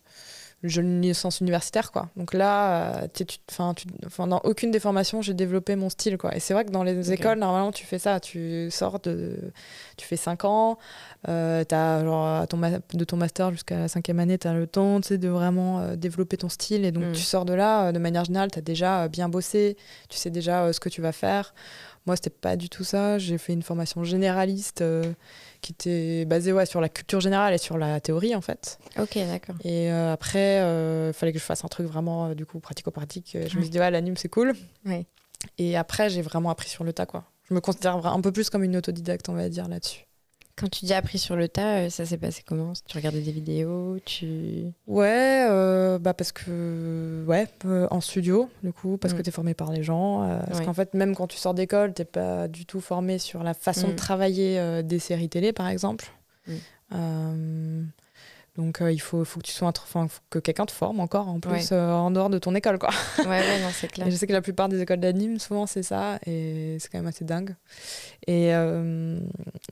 Une licence universitaire, quoi. Donc là, euh, tu, dans aucune des formations, j'ai développé mon style, quoi. Et c'est vrai que dans les écoles, normalement, tu fais ça. Tu sors de. Tu fais 5 ans. Euh, genre, à ton de ton master jusqu'à la cinquième année, tu as le temps de vraiment euh, développer ton style. Et donc, Mm. tu sors de là, euh, de manière générale, tu as déjà bien bossé. Tu sais déjà ce que tu vas faire. Moi, c'était pas du tout ça. J'ai fait une formation généraliste euh, qui était basée ouais, sur la culture générale et sur la théorie, en fait. ok d'accord Et euh, après, il fallait que je fasse un truc vraiment, euh, du coup, pratico-pratique. Euh, Je me suis dit, ouais, l'anime, c'est cool. Ouais. Et après, j'ai vraiment appris sur le tas, quoi. Je me considère un peu plus comme une autodidacte, on va dire, là-dessus. Quand tu dis appris sur le tas, euh, ça s'est passé comment? Tu regardais des vidéos tu... Ouais, euh, bah parce que ouais, euh, en studio du coup, parce Mm. que tu es formé par les gens. euh, parce Ouais. qu'en fait, même quand tu sors d'école, t'es pas du tout formé sur la façon de Mm. travailler des séries télé, par exemple. Mm. Donc euh, il faut, faut que tu sois, enfin, faut que quelqu'un te forme encore en plus Ouais. euh, en dehors de ton école, quoi. Ouais, ouais, non, c'est clair. Je sais que la plupart des écoles d'anime, souvent, c'est ça, et c'est quand même assez dingue. Et euh,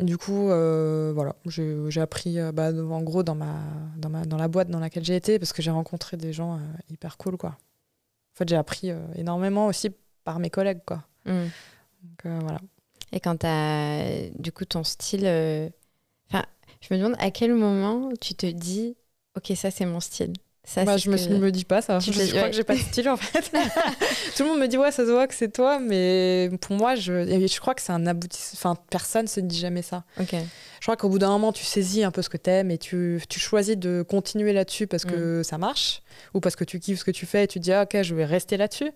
du coup, voilà, j'ai appris, bah, en gros, dans, ma, dans, ma, dans la boîte dans laquelle j'ai été, parce que j'ai rencontré des gens hyper cool, quoi. En fait, j'ai appris énormément aussi par mes collègues, quoi. Mm. Donc, voilà. Et quand tu as du coup ton style, enfin, je me demande à quel moment tu te dis, ok, ça c'est mon style. Ça, Bah, je me, que- me dis pas ça. Tu Je, je crois ouais. que j'ai pas de style en fait. Tout le monde me dit ouais, ça se voit que c'est toi, mais pour moi, je, je crois que c'est un aboutissement. Enfin, personne se dit jamais ça. Je crois qu'au bout d'un moment, tu saisis un peu ce que t'aimes et tu, tu choisis de continuer là-dessus parce que ça marche ou parce que tu kiffes ce que tu fais et tu dis ah, ok, je vais rester là-dessus.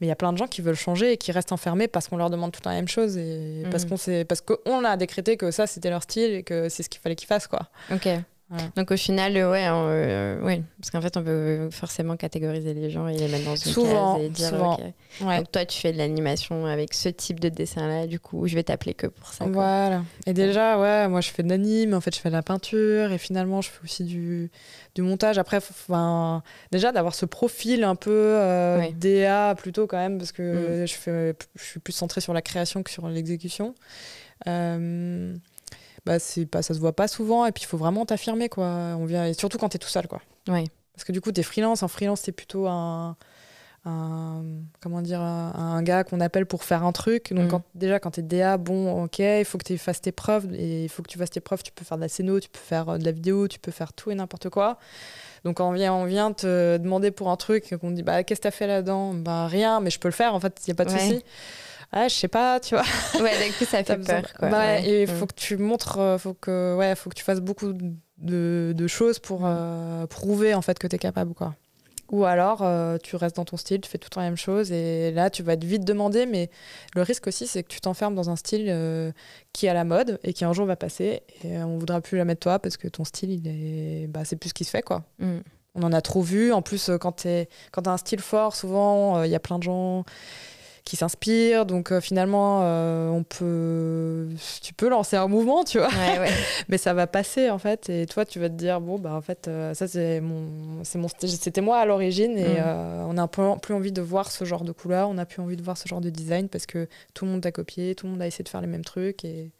Mais il y a plein de gens qui veulent changer et qui restent enfermés parce qu'on leur demande tout la même chose et parce Mhm. qu'on parce qu'on a décrété que ça c'était leur style et que c'est ce qu'il fallait qu'ils fassent quoi. Ok. Donc au final, euh, ouais, on, euh, ouais, parce qu'en fait, on peut forcément catégoriser les gens et les mettre dans une Souvent, case et dire, souvent. Ouais. Donc toi, tu fais de l'animation avec ce type de dessin-là, du coup, je vais t'appeler que pour ça. quoi. Voilà. Et déjà, ouais, moi je fais de l'anime, en fait je fais de la peinture et finalement je fais aussi du, du montage. Après, enfin, déjà d'avoir ce profil un peu euh, Ouais. DA plutôt quand même, parce que je, fais, je suis plus centrée sur la création que sur l'exécution. Euh, bah, c'est pas, ça se voit pas souvent et puis il faut vraiment t'affirmer quoi. On vient, et surtout quand t'es tout seul quoi. Ouais. Parce que du coup, t'es freelance. En freelance, t'es plutôt un, un- comment dire, un, un gars qu'on appelle pour faire un truc. Donc Mhm. quand- déjà, quand t'es DA, bon, ok, il faut que tu fasses tes preuves. Et il faut que tu fasses tes preuves. Tu peux faire de la scéno, tu peux faire euh, de la vidéo, tu peux faire tout et n'importe quoi. Donc on vient, on vient te demander pour un truc, qu'on dit, bah, qu'est-ce que t'as fait là-dedans? Bah rien, mais je peux le faire, en fait, il n'y a pas de Ouais. souci. Ah, je sais pas, tu vois. Ouais, du coup, ça fait peur. Quoi. Bah, Ouais. Et il Mm. faut que tu montres, euh, faut que, ouais, faut que tu fasses beaucoup de, de choses pour euh, prouver en fait que tu es capable. Quoi. Ou alors, euh, tu restes dans ton style, tu fais tout le temps la même chose, et là, tu vas être vite demandé, mais le risque aussi, c'est que tu t'enfermes dans un style euh, qui est à la mode et qui un jour va passer, et on voudra plus la mettre toi parce que ton style, il est... bah, c'est plus ce qui se fait. quoi. Mm. On en a trop vu. En plus, quand tu as un style fort, souvent, il y a plein de gens qui s'inspirent. Donc, euh, finalement, euh, on peut... tu peux lancer un mouvement, tu vois. Ouais, ouais. Mais ça va passer, en fait. Et toi, tu vas te dire, bon, bah, en fait, euh, ça, c'est mon... c'est mon. C'était moi à l'origine. Et Mm. euh, on a un peu plus envie de voir ce genre de couleur. On n'a plus envie de voir ce genre de design parce que tout le monde a copié, tout le monde a essayé de faire les mêmes trucs. Et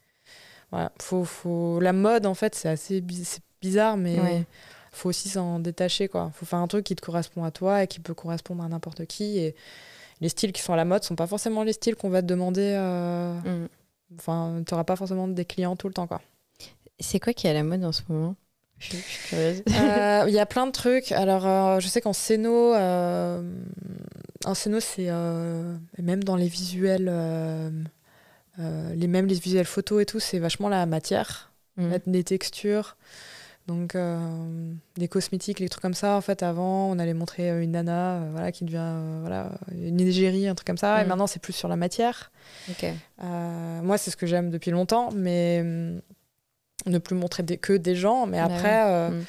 voilà. Faut, faut... La mode, en fait, c'est assez bi- c'est bizarre, mais Ouais. faut aussi s'en détacher quoi faut faire un truc qui te correspond à toi et qui peut correspondre à n'importe qui et les styles qui sont à la mode sont pas forcément les styles qu'on va te demander euh, Mm. enfin tu pas forcément des clients tout le temps quoi C'est quoi qui est à la mode en ce moment? Je suis, je suis curieuse. Euh, il y a plein de trucs alors euh, je sais qu'en scéno euh, en c'est même dans les visuels les mêmes les visuels photos et tout c'est vachement la matière Mm. mettre des textures. Donc, euh, des cosmétiques, les trucs comme ça. En fait, avant, on allait montrer euh, une nana euh, voilà, qui devient euh, voilà, une égérie, un truc comme ça. Et Mm. maintenant, c'est plus sur la matière. Moi, c'est ce que j'aime depuis longtemps, mais hum, ne plus montrer des- que des gens. Mais Bah après, Mm.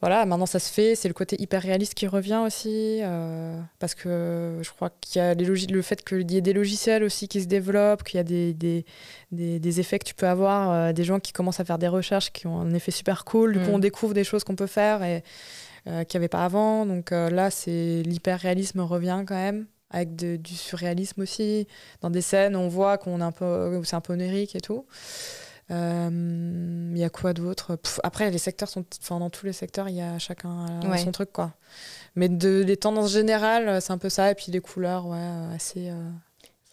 Voilà, maintenant ça se fait. C'est le côté hyper réaliste qui revient aussi. euh, parce que je crois qu'il y a les le fait qu'il y ait des logiciels aussi qui se développent, qu'il y a des, des, des, des effets que tu peux avoir, euh, des gens qui commencent à faire des recherches qui ont un effet super cool. Du coup, Mm. on découvre des choses qu'on peut faire et euh, qu'il n'y avait pas avant. Donc euh, là, c'est l'hyper réalisme revient quand même. Avec de- du surréalisme aussi. Dans des scènes, on voit qu'on est un peu, c'est un peu onirique et tout. Euh, Il y a quoi d'autre? Après, les secteurs sont. Enfin, dans tous les secteurs, il y a chacun a Ouais. son truc, quoi. Mais de, les tendances générales, c'est un peu ça. Et puis les couleurs, ouais, euh, assez. euh,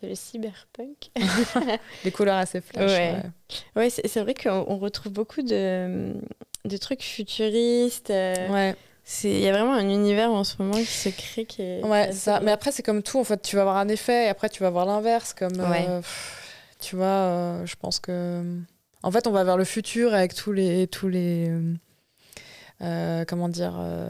C'est le cyberpunk. les couleurs assez flash. Ouais. ouais. Ouais, c'est c'est vrai qu'on on retrouve beaucoup de, de trucs futuristes. euh, Ouais, c'est- Il y a vraiment un univers en ce moment qui se crée qui est. ouais, assez ça. Mais après, c'est comme tout. En fait, tu vas avoir un effet et après, tu vas avoir l'inverse. Comme. euh, pff, tu vois, euh, je pense que. En fait, on va vers le futur avec tous les. Tous les euh, euh, comment dire euh,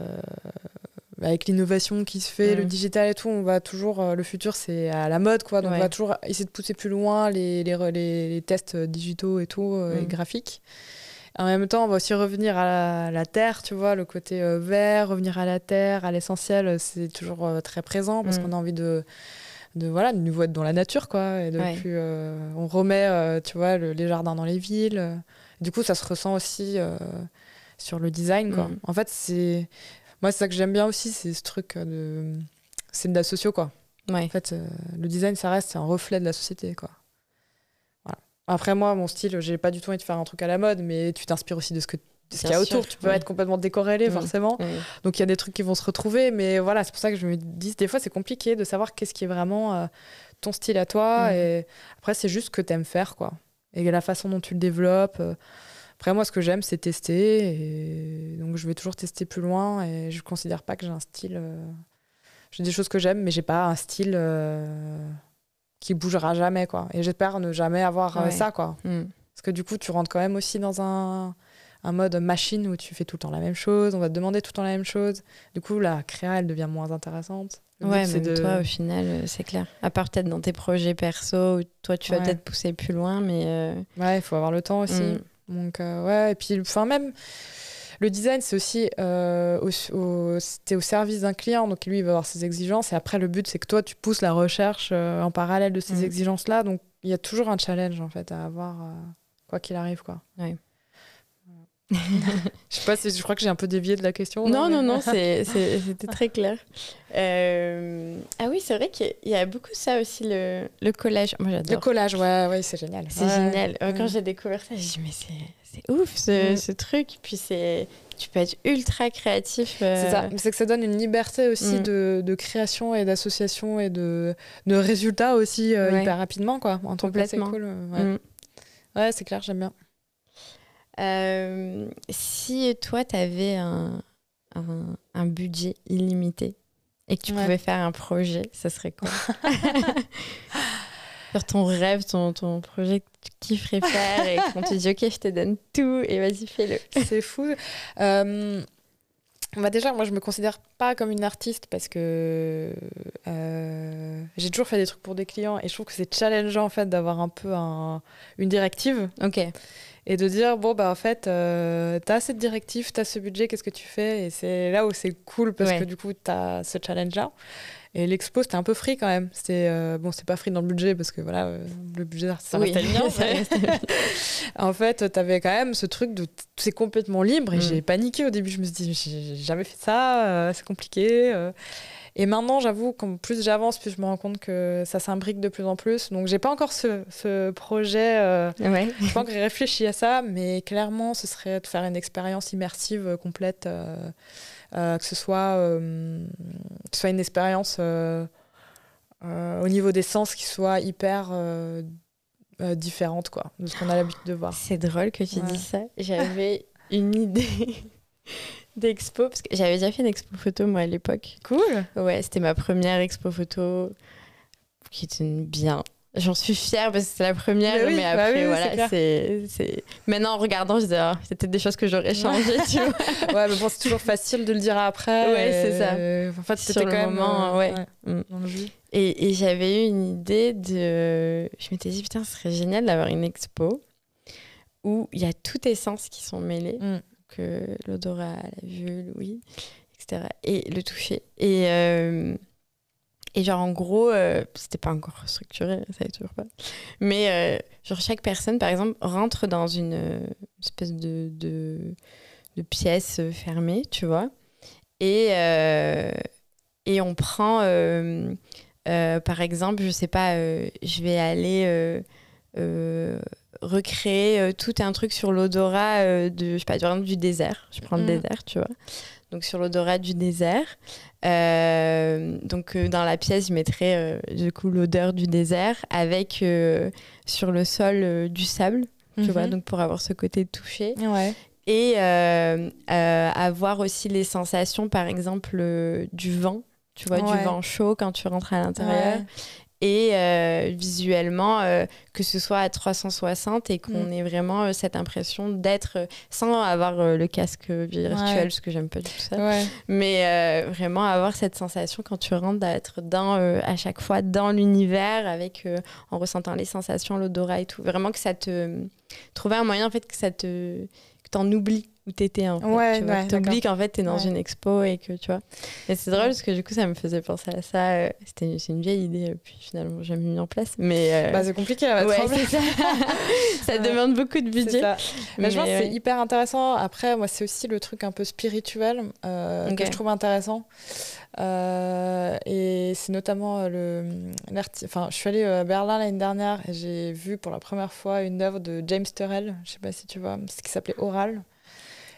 avec l'innovation qui se fait, Mm. le digital et tout, on va toujours. euh, le futur, c'est à la mode, quoi. Donc, Ouais. on va toujours essayer de pousser plus loin les, les, re- les- les tests digitaux et tout, euh, et Mm. graphiques. En même temps, on va aussi revenir à la, la terre, tu vois, le côté vert, revenir à la terre, à l'essentiel, c'est toujours très présent parce Mm. qu'on a envie de, de voilà, de nouveau être dans la nature, quoi. Et de Ouais. plus, euh, on remet, euh, tu vois, le- les jardins dans les villes. Du coup, ça se ressent aussi euh, sur le design, quoi. Mm. En fait, c'est moi, c'est ça que j'aime bien aussi, c'est ce truc de, c'est de la socio, quoi. Ouais. En fait, le design, ça reste c'est un reflet de la société, quoi. Voilà. Après, moi, mon style, j'ai pas du tout envie de faire un truc à la mode, mais tu t'inspires aussi de ce que de ce qu'il y a autour. sûr, Tu peux être complètement décorrélé, Mm. forcément. Oui. Donc, il y a des trucs qui vont se retrouver, mais voilà, c'est pour ça que je me dis, des fois, c'est compliqué de savoir qu'est-ce qui est vraiment euh, ton style à toi. Mm. Et après, c'est juste ce que tu aimes faire, quoi. Et la façon dont tu le développes. euh, Après, moi, ce que j'aime, c'est tester. Et donc, je vais toujours tester plus loin. Et je considère pas que j'ai un style. euh, J'ai des choses que j'aime, mais j'ai pas un style euh, qui bougera jamais, quoi. Et j'espère ne jamais avoir Ouais. ça, quoi. Mm. Parce que du coup, tu rentres quand même aussi dans un, un mode machine où tu fais tout le temps la même chose, on va te demander tout le temps la même chose. Du coup, la créa, elle devient moins intéressante. Le Ouais, c'est même de- toi, au final, euh, c'est clair. À part peut-être dans tes projets perso, où toi, tu vas peut-être pousser plus loin, mais. euh, Ouais, il faut avoir le temps aussi. mm. Donc, euh, ouais, et puis, enfin, même le design, c'est aussi euh, au, au, au service d'un client, donc lui, il va avoir ses exigences. Et après, le but, c'est que toi, tu pousses la recherche euh, en parallèle de ces Mm. exigences-là. Donc, il y a toujours un challenge, en fait, à avoir, quoi qu'il arrive, quoi. Ouais. Je sais pas, si- je crois que j'ai un peu dévié de la question. Non, non, non, c'était très clair. Euh, Ah oui, c'est vrai qu'il y a beaucoup ça aussi, le, le collage. Moi, Le j'adore. collage, ouais, ouais, c'est génial. C'est Ouais. génial. Quand Mm. j'ai découvert ça, j'ai dit, mais c'est ouf ce, Mm. ce truc. Puis c'est tu peux être ultra créatif. euh, C'est ça, c'est que ça donne une liberté aussi Mm. de, de création et d'association et de, de résultats aussi euh, Ouais. hyper rapidement, quoi. En Complètement. cool. euh, Ouais, Mm. Ouais, c'est clair, j'aime bien. Euh, si toi, tu avais un, un, un budget illimité et que tu Ouais. pouvais faire un projet, ça serait quoi? Sur ton rêve, ton, ton projet que tu kifferais faire et qu'on te dit, OK, je te donne tout et vas-y, fais-le. C'est fou. Euh, bah déjà, moi, je me considère pas comme une artiste parce que euh, j'ai toujours fait des trucs pour des clients et je trouve que c'est challengeant en fait d'avoir un peu un- une directive OK. Et de dire bon bah en fait euh, t'as cette directive, t'as ce budget, qu'est-ce que tu fais? Et c'est là où c'est cool parce Ouais. que du coup t'as ce challenge là. Et l'expo c'était un peu free quand même. C'était euh, bon c'est pas free dans le budget parce que voilà euh, le budget ça Oui, restait le mien, ça en fait, t'avais quand même ce truc de c'est complètement libre et Mm. j'ai paniqué au début. Je me suis dit, j'ai jamais fait ça, c'est compliqué. Et maintenant, j'avoue, plus j'avance, plus je me rends compte que ça s'imbrique de plus en plus. Donc, j'ai pas encore ce, ce projet, euh, Ouais. j'ai pas encore réfléchi à ça, mais clairement, ce serait de faire une expérience immersive euh, complète, euh, euh, que ce soit, que ce soit une expérience au niveau des sens qui soit hyper différente quoi, de ce qu'on a l'habitude de voir. C'est drôle que tu Ouais. dis ça. J'avais une idée d'expo, parce que j'avais déjà fait une expo photo, moi, à l'époque. Cool. Ouais, c'était ma première expo photo qui était une bien. J'en suis fière parce que c'est la première, Mais oui, bah après, oui, oui, voilà, c'est c'est, c'est... Maintenant, en regardant, je dis, ah, c'était des choses que j'aurais changées, tu vois. Ouais, mais bon, c'est toujours facile de le dire après. Ouais, c'est ça. En fait, c'était quand même moment, euh, ouais. Mm. dans le jus. Et, et j'avais eu une idée de... Je m'étais dit, putain, ce serait génial d'avoir une expo où il y a toutes tes sens qui sont mêlés. Mm. L'odorat, la vue, l'ouïe, etc. Et le toucher. Et, euh, et genre, en gros, euh, c'était pas encore structuré, ça n'est toujours pas. Mais euh, genre, chaque personne, par exemple, rentre dans une espèce de, de, de pièce fermée, tu vois. Et, et on prend, par exemple, je sais pas, je vais aller recréer euh, tout un truc sur l'odorat euh, de, je sais pas, du désert. Je prends le Mm. désert, tu vois. Donc sur l'odorat du désert. Euh, donc euh, dans la pièce, je mettrais euh, du coup l'odeur du désert avec sur le sol du sable, tu Mhm. vois, donc pour avoir ce côté touché Ouais. et avoir aussi les sensations, par exemple, du vent, tu vois, Ouais. du vent chaud quand tu rentres à l'intérieur. Ouais. Et euh, visuellement, euh, que ce soit à 360 et qu'on Mm. ait vraiment euh, cette impression d'être, sans avoir le casque virtuel, Ouais. parce que j'aime pas du tout ça, Ouais. mais vraiment avoir cette sensation quand tu rentres d'être dans, à chaque fois dans l'univers, avec, en ressentant les sensations, l'odorat et tout. Vraiment que ça te... Trouver un moyen, en fait, que ça te... que t'en oublies où t'étais, en fait. Ouais, tu vois, ouais, t'oublies qu'en fait, t'es dans Ouais. une expo et que, tu vois... Et c'est drôle, parce que du coup, ça me faisait penser à ça. euh, C'était, c'est une vieille idée, euh, puis finalement, j'ai mis en place. Mais... euh, Bah, c'est compliqué à mettre en place. ça. demande beaucoup de budget. ça. Mais je pense que c'est hyper intéressant. Après, moi, c'est aussi le truc un peu spirituel euh, que je trouve intéressant. Euh, et c'est notamment le. l'arti- Enfin, je suis allée à Berlin l'année dernière et j'ai vu pour la première fois une œuvre de James Turrell. Je sais pas si tu vois, ce qui s'appelait Oral.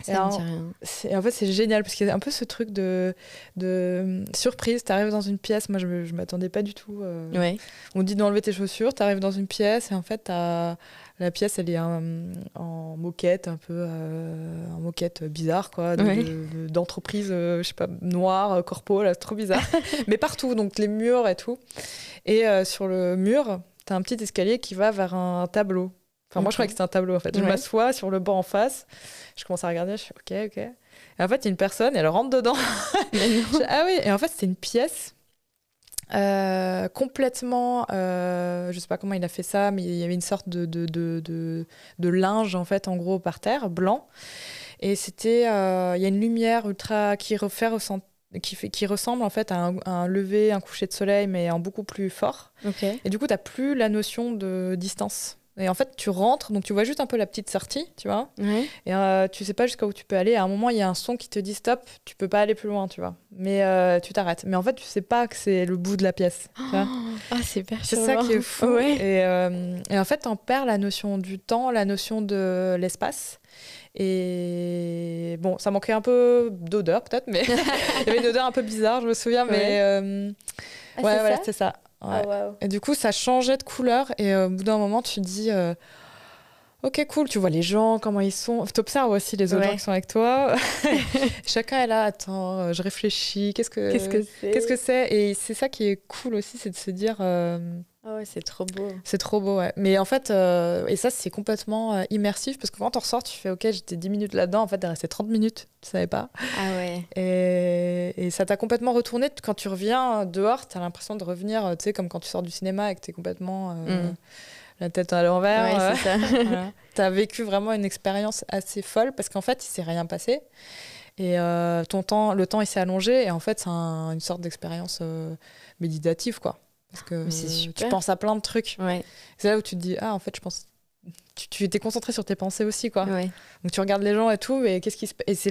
Ça Et me en- rien. fait, c'est génial parce qu'il y a un peu ce truc de, de surprise. Tu arrives dans une pièce, moi je ne m'attendais pas du tout. euh, Ouais. on dit d'enlever tes chaussures, tu arrives dans une pièce et en fait, tu as La pièce, elle est en, en moquette, un peu euh, en moquette bizarre, quoi, de- Ouais. de- d'entreprise, euh, je sais pas, noire, euh, corpo, là, c'est trop bizarre. Mais partout, donc les murs et tout. Et sur le mur, t'as un petit escalier qui va vers un tableau. Enfin, moi, je croyais que c'était un tableau, en fait. Je Ouais. m'assois sur le banc en face, je commence à regarder, je suis OK, OK. Et en fait, il y a une personne, elle rentre dedans. Je- ah oui, et en fait, c'est une pièce euh, complètement. euh, je sais pas comment il a fait ça, mais il y avait une sorte de, de, de, de, de linge, en fait, en gros, par terre, blanc. Et c'était. euh, Il y a une lumière ultra. qui, refait ressent- qui, fait, qui ressemble, en fait, à un, à un lever, un coucher de soleil, mais en beaucoup plus fort. Ok. Et du coup, tu plus la notion de distance. Et en fait, tu rentres, donc tu vois juste un peu la petite sortie, tu vois. Ouais. Et euh, tu sais pas jusqu'à où tu peux aller. À un moment, il y a un son qui te dit stop, tu peux pas aller plus loin, tu vois. Mais euh, tu t'arrêtes. Mais en fait, tu sais pas que c'est le bout de la pièce. vois. Ah, c'est C'est ça qui est fou. Ouais. Et, euh, et en fait, t'en perds la notion du temps, la notion de l'espace. Et bon, ça manquait un peu d'odeur, peut-être, mais il y avait une odeur un peu bizarre, je me souviens. Ouais. Mais euh, Ah, ouais, voilà, c'est ça. Ouais. Ah. Et du coup, ça changeait de couleur. Et euh, au bout d'un moment, tu te dis euh, Ok, cool, tu vois les gens, comment ils sont. Tu observes aussi les autres Ouais. gens qui sont avec toi. Chacun est là, attends, euh, je réfléchis. Qu'est-ce que Qu'est-ce que c'est? qu'est-ce que c'est? Et c'est ça qui est cool aussi, c'est de se dire euh, Ah ouais, c'est trop beau. C'est trop beau, ouais. Mais en fait, euh, et ça, c'est complètement euh, immersif parce que quand on ressort, tu fais Ok, j'étais 10 minutes là-dedans. En fait, t'es resté 30 minutes, tu savais pas. Ah ouais. Et, et ça t'a complètement retourné. Quand tu reviens dehors, t'as l'impression de revenir, euh, tu sais, comme quand tu sors du cinéma et que t'es complètement euh, Mm. la tête à l'envers. Ouais, euh, c'est ça. voilà. T'as vécu vraiment une expérience assez folle parce qu'en fait, il s'est rien passé. Et euh, ton temps, le temps, il s'est allongé. Et en fait, c'est un- une sorte d'expérience euh, méditative, quoi. Parce que Mais euh, tu penses à plein de trucs. Ouais. C'est là où tu te dis, ah, en fait, je pense. Tu, tu étais concentré sur tes pensées aussi, quoi. ouais. Donc tu regardes les gens et tout, et qu'est-ce qui se et c'est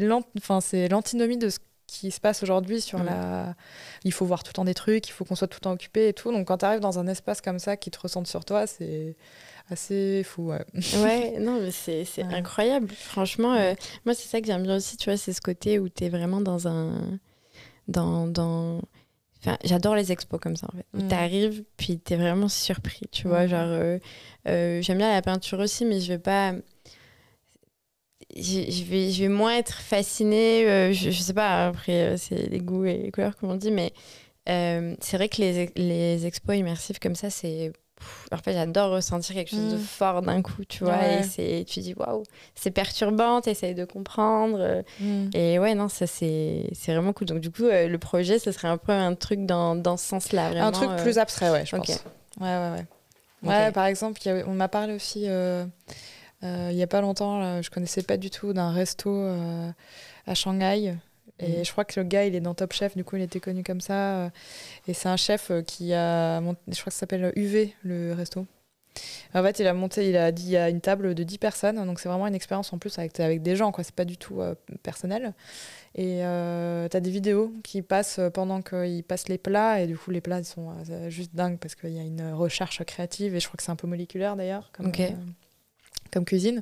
l'antinomie de ce qui se passe aujourd'hui sur la. Il faut voir tout le temps des trucs, il faut qu'on soit tout le temps occupé et tout. Donc quand tu arrives dans un espace comme ça qui te ressente sur toi, c'est assez fou. Ouais. Ouais, non, mais c'est c'est Ouais. incroyable. Franchement, euh, moi, c'est ça que j'aime bien aussi, tu vois, c'est ce côté où tu es vraiment dans un. Dans. dans... Enfin, j'adore les expos comme ça, en fait. Où Mm. t'arrives, puis t'es vraiment surpris, tu vois. Mm. Genre, euh, euh, j'aime bien la peinture aussi, mais je vais pas. Je je vais, je vais moins être fascinée. euh, je, je sais pas, après, c'est les goûts et les couleurs, comme on dit, mais c'est vrai que les, les expos immersifs comme ça, c'est. En fait, j'adore ressentir quelque chose de Mm. fort d'un coup, tu vois. Ouais. Et c'est, tu dis, waouh, c'est perturbant, t'essayes de comprendre. euh, Mm. Et ouais, non, ça, c'est, c'est vraiment cool. Donc, du coup, euh, le projet, ce serait un peu un truc dans, dans ce sens-là. Vraiment, Un truc euh, plus abstrait, ouais, je ok. pense. Ouais, ouais, ouais. Ouais, par exemple, il on m'a parlé aussi euh, euh, il y a pas longtemps, là, je connaissais pas du tout d'un resto à Shanghai. Et Mhm. je crois que le gars, il est dans Top Chef, du coup, il était connu comme ça. euh, et c'est un chef euh, qui a monté, je crois que ça s'appelle UV, le resto. En fait, il a monté, il a dit, a une table de 10 personnes, donc c'est vraiment une expérience en plus avec, avec des gens, quoi. C'est pas du tout euh, personnel. Et euh, t'as des vidéos qui passent pendant qu'ils passent les plats, et du coup, les plats ils sont euh, juste dingues parce qu'il y a une recherche créative, et je crois que c'est un peu moléculaire d'ailleurs, comme, euh, comme cuisine.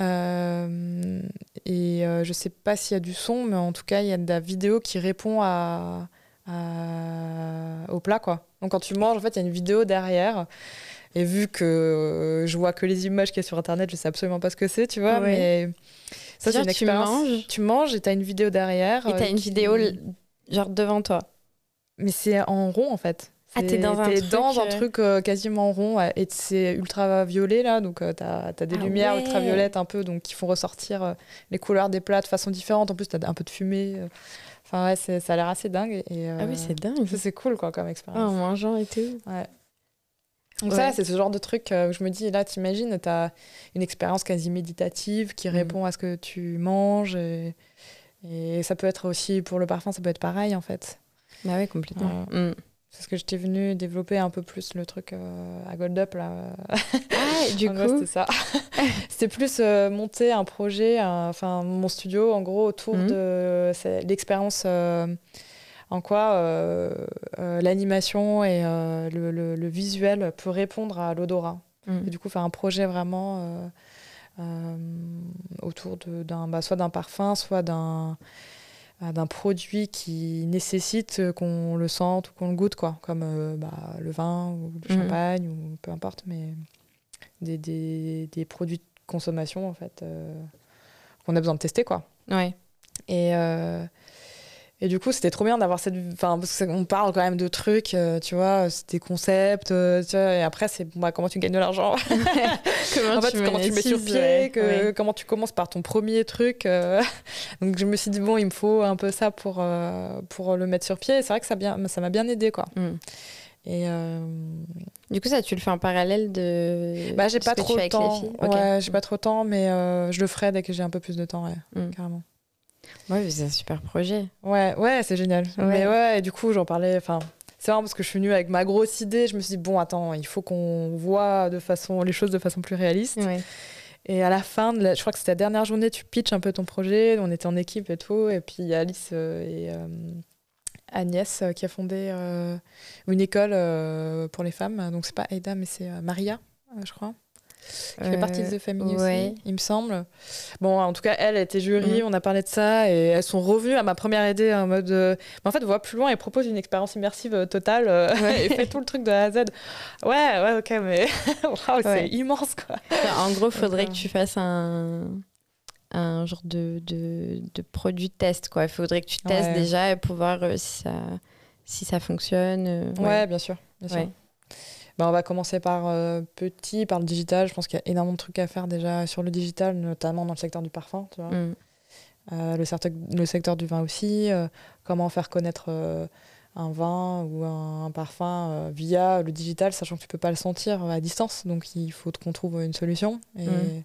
Euh, et euh, je sais pas s'il y a du son, mais en tout cas, il y a de la vidéo qui répond à, à- au plat, quoi. Donc quand tu manges, en fait, il y a une vidéo derrière. Et vu que euh, je vois que les images qu'il y a sur Internet, je sais absolument pas ce que c'est, tu vois. Ouais. Mais ça, c'est une tu expérience. manges Tu manges et t'as une vidéo derrière. Et t'as euh, une vidéo, genre, devant toi. Mais c'est en rond, en fait. Ah, t'es dans un truc, dans un euh, truc euh, quasiment rond ouais, et c'est ultra violet là donc euh, t'as as des Ah lumières ouais. ultraviolettes un peu donc qui font ressortir euh, les couleurs des plats de façon différente en plus t'as un peu de fumée enfin ouais ça a l'air assez dingue et Ah oui, c'est dingue. ça c'est cool quoi comme Ah, expérience en mangeant et tout. ouais donc Ouais. ça c'est ce genre de truc où je me dis là t'imagines t'as une expérience quasi méditative qui Mm. répond à ce que tu manges et, et ça peut être aussi pour le parfum ça peut être pareil en fait Bah oui, complètement. Ouais. Mm. c'est ce que j'étais venue développer un peu plus le truc euh, à Gold Up là Ah, du En coup, c'était ça. c'était plus euh, monter un projet, un- enfin mon studio, en gros, autour Mhm. de l'expérience euh, en quoi l'animation et le, le- le visuel peut répondre à l'odorat. Mm. Et du coup, faire un projet vraiment autour de- d'un, bah, soit d'un parfum, soit d'un d'un produit qui nécessite qu'on le sente ou qu'on le goûte, quoi, comme euh, bah, le vin ou le Mhm. champagne ou peu importe. Mais des, des, des produits de consommation en fait euh, qu'on a besoin de tester quoi. Ouais. Et, euh, et du coup, c'était trop bien d'avoir cette. Enfin, parce qu'on parle quand même de trucs, euh, tu vois, c'est des concepts, euh, tu vois, et après, c'est bah, comment tu gagnes de l'argent? comment en fait, comment tu mets sur pied, ouais. que, Ouais. comment tu commences par ton premier truc. euh. Donc, je me suis dit, bon, il me faut un peu ça pour, euh, pour le mettre sur pied. Et c'est vrai que ça bien- ça m'a bien aidé, quoi. Mm. Et. euh, Du coup, ça, tu le fais en parallèle de. Bah, j'ai pas tu trop les temps. Ouais, j'ai pas trop le temps, mais euh, je le ferai dès que j'ai un peu plus de temps, ouais, Mm. carrément. Ouais, c'est un super projet. Ouais, ouais, c'est génial. Ouais. Mais ouais, et du coup, j'en parlais. Enfin, c'est marrant parce que je suis venue avec ma grosse idée. Je me suis dit, bon, attends, il faut qu'on voit de façon, les choses de façon plus réaliste. Ouais. Et à la fin, de la- je crois que c'était la dernière journée, tu pitches un peu ton projet. On était en équipe et tout. Et puis, il y a Alice euh, et euh, Agnès euh, qui a fondé euh, une école euh, pour les femmes. Donc, c'est pas Aida, mais c'est Maria, je crois. Qui fait partie de The Family ouais. aussi, il me semble. Bon, en tout cas, elle était jury, Mhm. on a parlé de ça, et elles sont revenues à ma première idée en mode. euh, Mais en fait, va plus loin et propose une expérience immersive euh, totale euh, Ouais. et fait tout le truc de A à Z. Ouais, ouais, ok, mais waouh, c'est immense, quoi. Enfin, en gros, faudrait Donc, que euh, tu fasses un, un genre de, de, de produit test. Quoi. Il faudrait que tu testes Ouais. déjà pour voir euh, si, ça, si ça fonctionne. euh, Ouais, bien sûr. Bien sûr. Ouais. Bah, on va commencer par euh, petit, par le digital. Je pense qu'il y a énormément de trucs à faire déjà sur le digital, notamment dans le secteur du parfum, tu vois. Mm. Euh, le, secteur, le secteur du vin aussi, euh, comment faire connaître euh, un vin ou un, un parfum via le digital, sachant que tu peux pas le sentir à distance, donc il faut qu'on trouve une solution. Et Mm.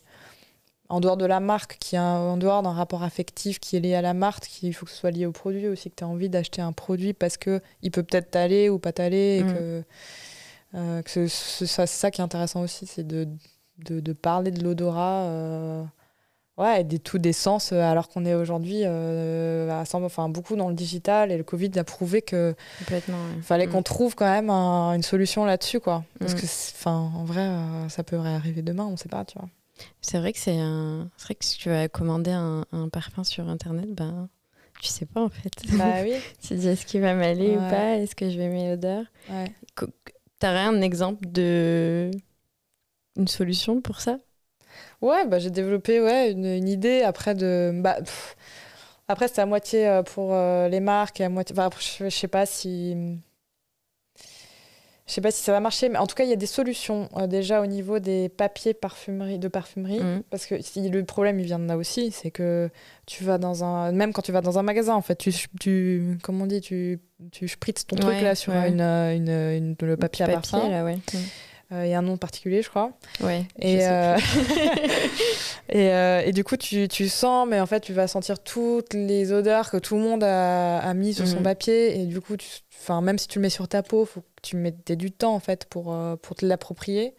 en dehors de la marque, qui en dehors d'un rapport affectif qui est lié à la marque, il faut que ce soit lié au produit aussi, que tu as envie d'acheter un produit parce que il peut peut-être t'aller ou pas t'aller, et Mm. que, euh, que c'est ça qui est intéressant aussi, c'est de, de, de parler de l'odorat. euh, Ouais, et des, tout des sens, euh, alors qu'on est aujourd'hui euh, à 100 enfin, beaucoup dans le digital et le Covid a prouvé Complètement. ouais. fallait Mm. qu'on trouve quand même un- une solution là-dessus. quoi. Parce Mm. que, enfin, en vrai, ça peut arriver demain, on sait pas, tu vois. C'est vrai que c'est un. Vrai que si tu vas commander un, un parfum sur internet, ben tu sais pas en fait. bah oui. tu te dis est-ce qu'il va m'aller ou pas? Est-ce que je vais aimer l'odeur? Ouais. T'aurais un exemple de une solution pour ça? Ouais, bah, j'ai développé ouais, une, idée après de. Bah, après, c'était à moitié euh, pour euh, les marques et à moitié. enfin, je sais pas si. Je sais pas si ça va marcher, mais en tout cas, il y a des solutions euh, déjà au niveau des papiers parfumerie, de parfumerie. Mm. Parce que si le problème, il vient de là aussi, c'est que tu vas dans un. Même quand tu vas dans un magasin, en fait, tu. tu comment on dit Tu, tu ton truc là sur ouais. une, euh, une, une- le papier à Papier, parfum. là, ouais. Euh, Il y a un nom particulier, je crois. Ouais. je Et, euh, et, euh, et du coup, tu, tu sens, mais en fait, tu vas sentir toutes les odeurs que tout le monde a, a mis sur son Mhm. papier. Et du coup, tu, même si tu le mets sur ta peau, faut que tu mettes du temps en fait pour, euh, pour te l'approprier.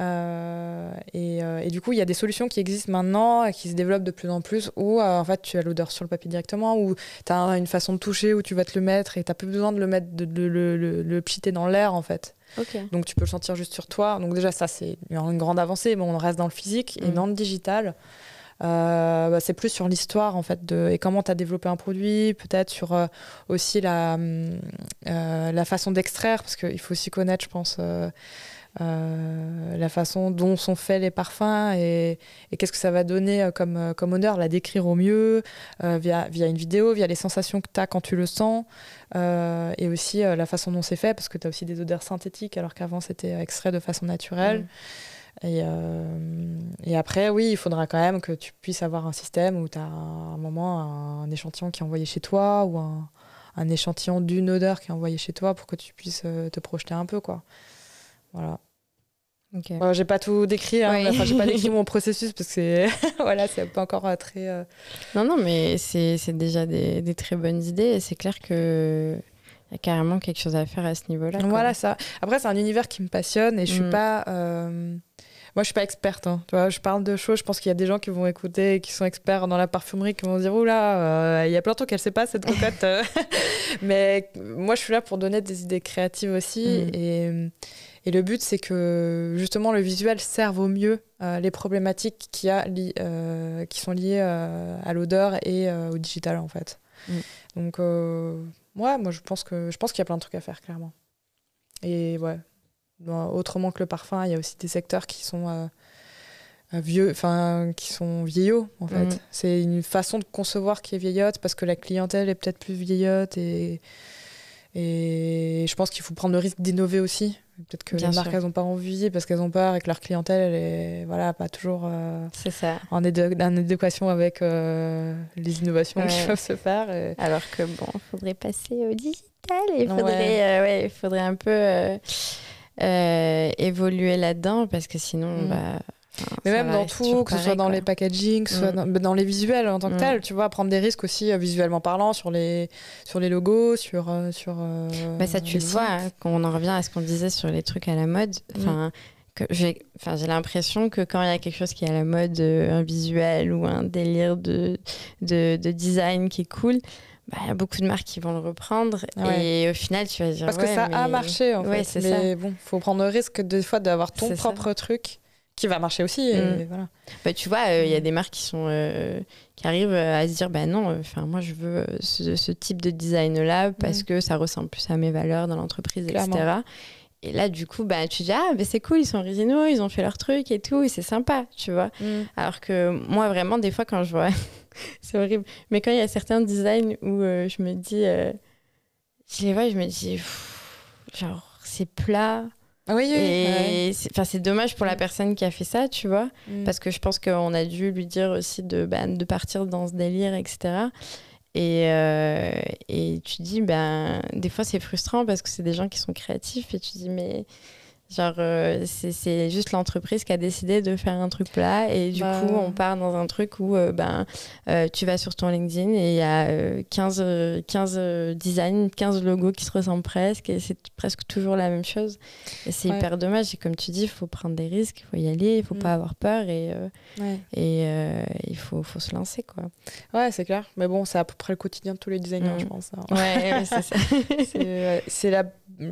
Euh, et, euh, et du coup, il y a des solutions qui existent maintenant, et qui se développent de plus en plus, où euh, en fait, tu as l'odeur sur le papier directement, ou tu as une façon de toucher où tu vas te le mettre et tu n'as plus besoin de le mettre, de, de le, le, le pchiter dans l'air en fait. Donc tu peux le sentir juste sur toi. Donc déjà ça c'est une grande avancée, mais on reste dans le physique et Mm. dans le digital. euh, bah, c'est plus sur l'histoire en fait de et comment tu as développé un produit, peut-être sur euh, aussi la, euh, la façon d'extraire, parce qu'il faut aussi connaître, je pense, la façon dont sont faits les parfums et, et qu'est-ce que ça va donner euh, comme, euh, comme odeur, la décrire au mieux euh, via, via une vidéo, via les sensations que tu as quand tu le sens, euh, et aussi euh, la façon dont c'est fait, parce que tu as aussi des odeurs synthétiques, alors qu'avant c'était extrait de façon naturelle. Mm. Et, euh, et après, oui, il faudra quand même que tu puisses avoir un système où tu as un moment un échantillon qui est envoyé chez toi ou un, un échantillon d'une odeur qui est envoyé chez toi pour que tu puisses euh, te projeter un peu, quoi. Voilà. Ok. Bon, j'ai pas tout décrit, hein, Oui. enfin, j'ai pas décrit mon processus parce que c'est voilà, c'est pas encore euh, très. euh, Non, non, mais c'est déjà des, des très bonnes idées et c'est clair que y a carrément quelque chose à faire à ce niveau-là. quoi. Voilà ça. Après, c'est un univers qui me passionne et je suis Mm. pas. euh, Moi, je suis pas experte. hein. Tu vois, je parle de choses. Je pense qu'il y a des gens qui vont écouter qui sont experts dans la parfumerie qui vont dire Oula, euh, il y a plein de trucs qu'elle sait pas, cette cocotte. Mais moi, je suis là pour donner des idées créatives aussi. Mm. Et, et le but, c'est que justement le visuel serve au mieux euh, les problématiques qu'il y a li- euh, qui sont liées euh, à l'odeur et au digital, en fait. Mm. Donc, ouais, moi, je pense que je pense qu'il y a plein de trucs à faire, clairement. Et ouais. autrement que le parfum, il y a aussi des secteurs qui sont vieux, enfin qui sont vieillots en fait. Mhm. C'est une façon de concevoir qui est vieillotte parce que la clientèle est peut-être plus vieillotte et et je pense qu'il faut prendre le risque d'innover aussi. Peut-être que Bien les marques elles n'ont pas envie parce qu'elles ont peur et que leur clientèle elle est voilà pas toujours euh, C'est ça. en, adéquation avec euh, les innovations qui peuvent se faire. et- Alors que bon, il faudrait passer au digital. Il Ouais. faudrait, euh, ouais, il faudrait un peu euh, évoluer là-dedans parce que sinon, Mm. bah. Mais ça même dans tout, que ce soit dans quoi. les packaging, que ce soit Mm. dans, dans les visuels en tant que Mm. tel, tu vois, prendre des risques aussi euh, visuellement parlant sur les, sur les logos, sur. euh, sur euh, Bah, ça, tu le vois, hein, quand on en revient à ce qu'on disait sur les trucs à la mode. Mm. Enfin, que j'ai, l'impression que quand il y a quelque chose qui est à la mode, euh, un visuel ou un délire de, de, de design qui est cool, bah, il y a beaucoup de marques qui vont le reprendre. Ouais. Et au final, tu vas dire. Parce que ça a marché en Ouais, fait. Mais bon, faut prendre le risque des fois d'avoir ton C'est ça. propre truc qui va marcher aussi. Et Mm. voilà. Bah, tu vois, euh, il y a Mm. des marques qui sont euh, qui arrivent euh, à se dire bah non, moi je veux ce, ce type de design là parce Mm. que ça ressemble plus à mes valeurs dans l'entreprise, etc. Et là, du coup, bah, tu dis, ah, mais c'est cool, ils sont originaux, ils ont fait leur truc et tout, et c'est sympa, tu vois. Alors que moi, vraiment, des fois, quand je vois. c'est horrible. Mais quand il y a certains designs où euh, je me dis. Je les vois, je me dis. Genre, c'est plat. Ah oui, oui. Et c'est dommage pour la Mm. personne qui a fait ça, tu vois. Mm. Parce que je pense qu'on a dû lui dire aussi de, bah, de partir dans ce délire, etc. Et, euh, et tu dis, ben, des fois c'est frustrant parce que c'est des gens qui sont créatifs et tu dis, mais genre, euh, c'est juste l'entreprise qui a décidé de faire un truc plat et du Bah. coup, on part dans un truc où euh, ben, euh, tu vas sur ton LinkedIn et il y a euh, 15, euh, 15 euh, designs, 15 logos qui se ressemblent presque et c'est presque toujours la même chose. Et c'est Ouais. hyper dommage. Et comme tu dis, il faut prendre des risques, il faut y aller, il faut Mm. pas avoir peur et. Ouais. et il faut, faut se lancer, quoi. Ouais, c'est clair. Mais bon, c'est à peu près le quotidien de tous les designers, Mm. je pense. hein. Ouais, ouais, c'est ça. C'est la-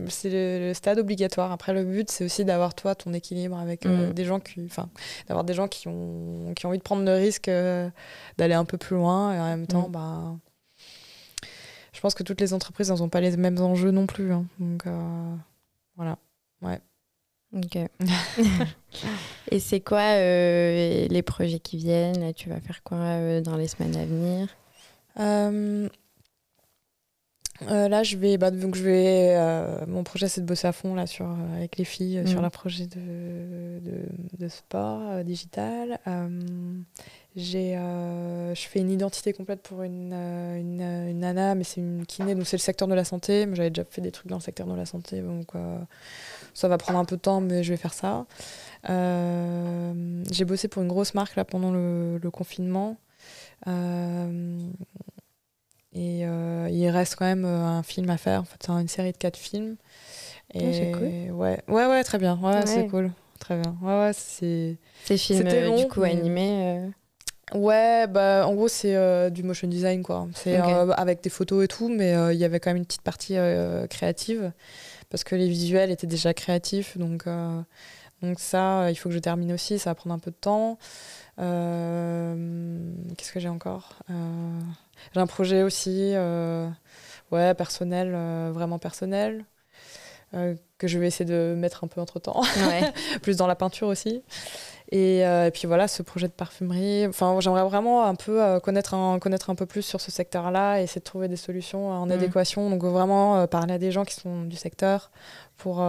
c'est le, le stade obligatoire. Après, le but, c'est aussi d'avoir toi ton équilibre avec euh, Mm. des gens qui, enfin, d'avoir des gens qui ont, qui ont envie de prendre le risque euh, d'aller un peu plus loin et en même temps, Mm. bah, je pense que toutes les entreprises n'ont pas les mêmes enjeux non plus. hein. Donc euh, voilà. Ok. et c'est quoi les projets qui viennent? Tu vas faire quoi dans les semaines à venir? Euh, là, je vais, bah, donc je vais, euh, mon projet c'est de bosser à fond là sur euh, avec les filles sur Mhm. leur projet de, de, de sport digital. J'ai, je fais une identité complète pour une, une, une nana, mais c'est une kiné, donc c'est le secteur de la santé. Mais j'avais déjà fait des trucs dans le secteur de la santé, donc ça va prendre un peu de temps, mais je vais faire ça. J'ai bossé pour une grosse marque là pendant le, le confinement. Euh, et euh, il reste quand même euh, un film à faire. En fait, c'est une série de quatre films. Et c'est cool. Ouais, ouais, ouais, très bien. Ouais, c'est cool. Très bien. Ouais, ouais, c'est. Ces films, euh, long, du coup, mais- animés Ouais, bah, en gros, c'est euh, du motion design, quoi. C'est euh, avec des photos et tout, mais euh, il y avait quand même une petite partie créative. Parce que les visuels étaient déjà créatifs. Donc, donc ça, il faut que je termine aussi. Ça va prendre un peu de temps. Qu'est-ce que j'ai encore? J'ai un projet aussi, euh, ouais, personnel, euh, vraiment personnel, euh, que je vais essayer de mettre un peu entre temps, Ouais. plus dans la peinture aussi. Et, et puis voilà, ce projet de parfumerie. Enfin, j'aimerais vraiment un peu connaître, un, connaître un peu plus sur ce secteur-là et essayer de trouver des solutions en Mm. adéquation. Donc vraiment parler à des gens qui sont du secteur pour,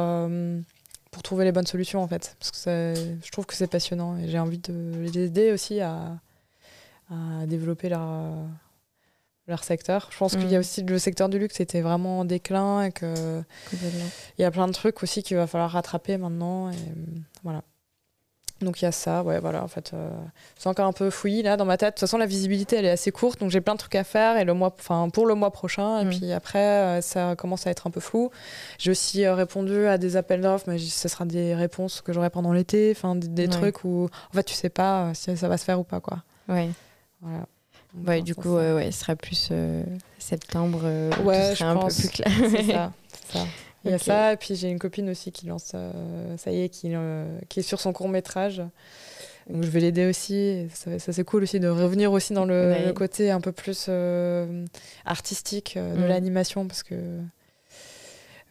pour trouver les bonnes solutions en fait. Parce que je trouve que c'est passionnant et j'ai envie de les aider aussi à, à développer leur, leur secteur. Je pense qu'il y a Mm. aussi le secteur du luxe était vraiment en déclin et que il y a plein de trucs aussi qu'il va falloir rattraper maintenant. Et, euh, voilà. Donc il y a ça, ouais, voilà, en fait, euh, c'est encore un peu fouillis là dans ma tête. De toute façon, la visibilité elle est assez courte, donc j'ai plein de trucs à faire et le mois, enfin pour le mois prochain. Et Mm. puis après, euh, ça commence à être un peu flou. J'ai aussi euh, répondu à des appels d'offres, mais ce sera des réponses que j'aurai pendant l'été, enfin des, des Ouais. trucs où en fait tu sais pas si ça va se faire ou pas quoi. Ouais. Voilà. Ouais, du coup, ça- ouais, ce sera plus euh, septembre. euh, Ouais, tout je un pense. peu plus clair. C'est ça, c'est ça. Il y a ça, et puis j'ai une copine aussi qui lance, euh, ça y est, qui, euh, qui est sur son court métrage. Donc je vais l'aider aussi. Ça, ça, c'est cool aussi de revenir aussi dans le, Ouais. le côté un peu plus euh, artistique euh, de Mm. l'animation parce que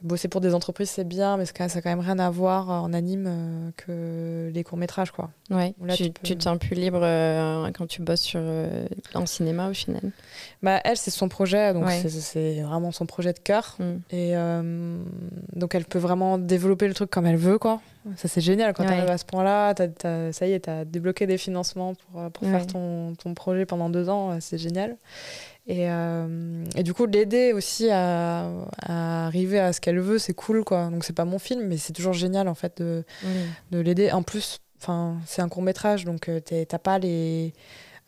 bosser pour des entreprises, c'est bien, mais ça n'a quand même rien à voir en anime euh, que les courts-métrages, quoi. Ouais. Là, tu, te sens plus libre euh, quand tu bosses sur, euh, en cinéma au final. Bah, elle, c'est son projet, donc Ouais. c'est- vraiment son projet de cœur. Mm. Et euh, donc, elle peut vraiment développer le truc comme elle veut, quoi. Ça, c'est génial. Quand Ouais. tu arrives à ce point-là, ça y est, tu as débloqué des financements pour, euh, faire ton, ton projet pendant deux ans. euh, C'est génial. Et, euh, et du coup, l'aider aussi à, à arriver à ce qu'elle veut, c'est cool, quoi. Donc, c'est pas mon film, mais c'est toujours génial, en fait, de, de l'aider. En plus, c'est un court métrage, donc euh, t'as pas les,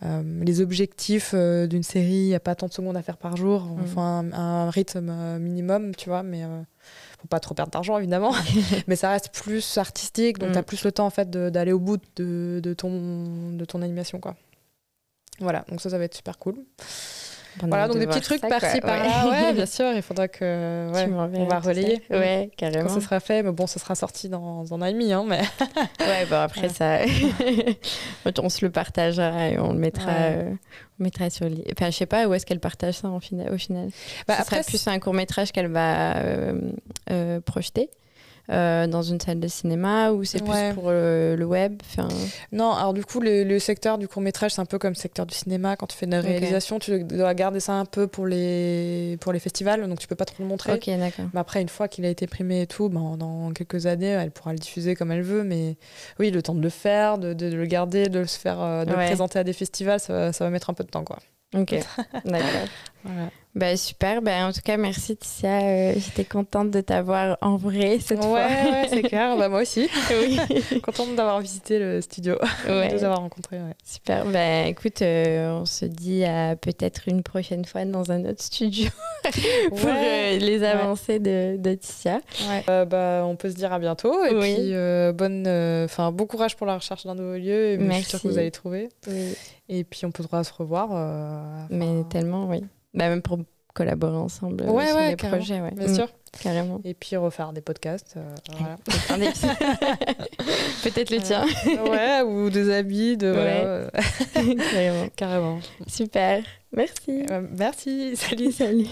euh, les objectifs d'une série. Il n'y a pas tant de secondes à faire par jour. Mm. Enfin, un, un rythme minimum, tu vois, mais euh, faut pas trop perdre d'argent, évidemment. mais ça reste plus artistique, donc Mm. t'as plus le temps en fait d'aller au bout de, de ton, de ton animation, quoi. Voilà, donc ça, ça va être super cool. Voilà, donc de des petits trucs ça, par-ci, par-là. Ouais, bien sûr, il faudra que. ouais, Tu on va ça. relayer. Ouais, carrément. Quand ce sera fait, mais bon, ce sera sorti dans un an et demi, hein, mais. Ouais, bon après ça, on se le partagera et on le mettra, euh, on mettra sur. les- Enfin, je sais pas où est-ce qu'elle partage ça en final, au final. Bah, Ce après, serait plus un court métrage qu'elle va euh, euh, projeter euh, dans une salle de cinéma ou c'est Ouais. plus pour euh, le web. Non, alors du coup, le, le secteur du court-métrage, c'est un peu comme le secteur du cinéma. Quand tu fais de la réalisation, tu dois garder ça un peu pour les, pour les festivals, donc tu peux pas trop le montrer. ok, d'accord. Mais après, une fois qu'il a été primé et tout, ben, dans quelques années, elle pourra le diffuser comme elle veut. Mais oui, le temps de le faire, de, de le garder, de le, faire, euh, de le présenter à des festivals, ça, va- ça va mettre un peu de temps. Quoi. Ok, d'accord. Voilà. Bah, super. Bah, en tout cas, merci Ticia. Euh, J'étais contente de t'avoir en vrai cette ouais, fois. ouais, c'est clair. Bah, moi aussi. oui. Contente d'avoir visité le studio, Ouais. de vous avoir rencontré. Ouais. Super. Bah, écoute, euh, on se dit à peut-être une prochaine fois dans un autre studio pour Ouais. euh, les avancées de, de Ticia. Bah, on peut se dire à bientôt. Et Oui. puis, bonne, euh, 'fin, bon courage pour la recherche d'un nouveau lieu. Et je suis sûre que Merci. vous allez trouver. Oui. Et puis, on pourra se revoir. Mais enfin, tellement, oui. Bah, même pour collaborer ensemble euh, Ouais, sur ouais, des carrément. projets. Ouais. Bien Mm, sûr. Carrément. Et puis, refaire des podcasts. euh, voilà. Peut-être le tien. ouais, ou des habits. De, voilà, euh, Carrément. carrément. Super. Merci. Euh, merci. Salut. Salut.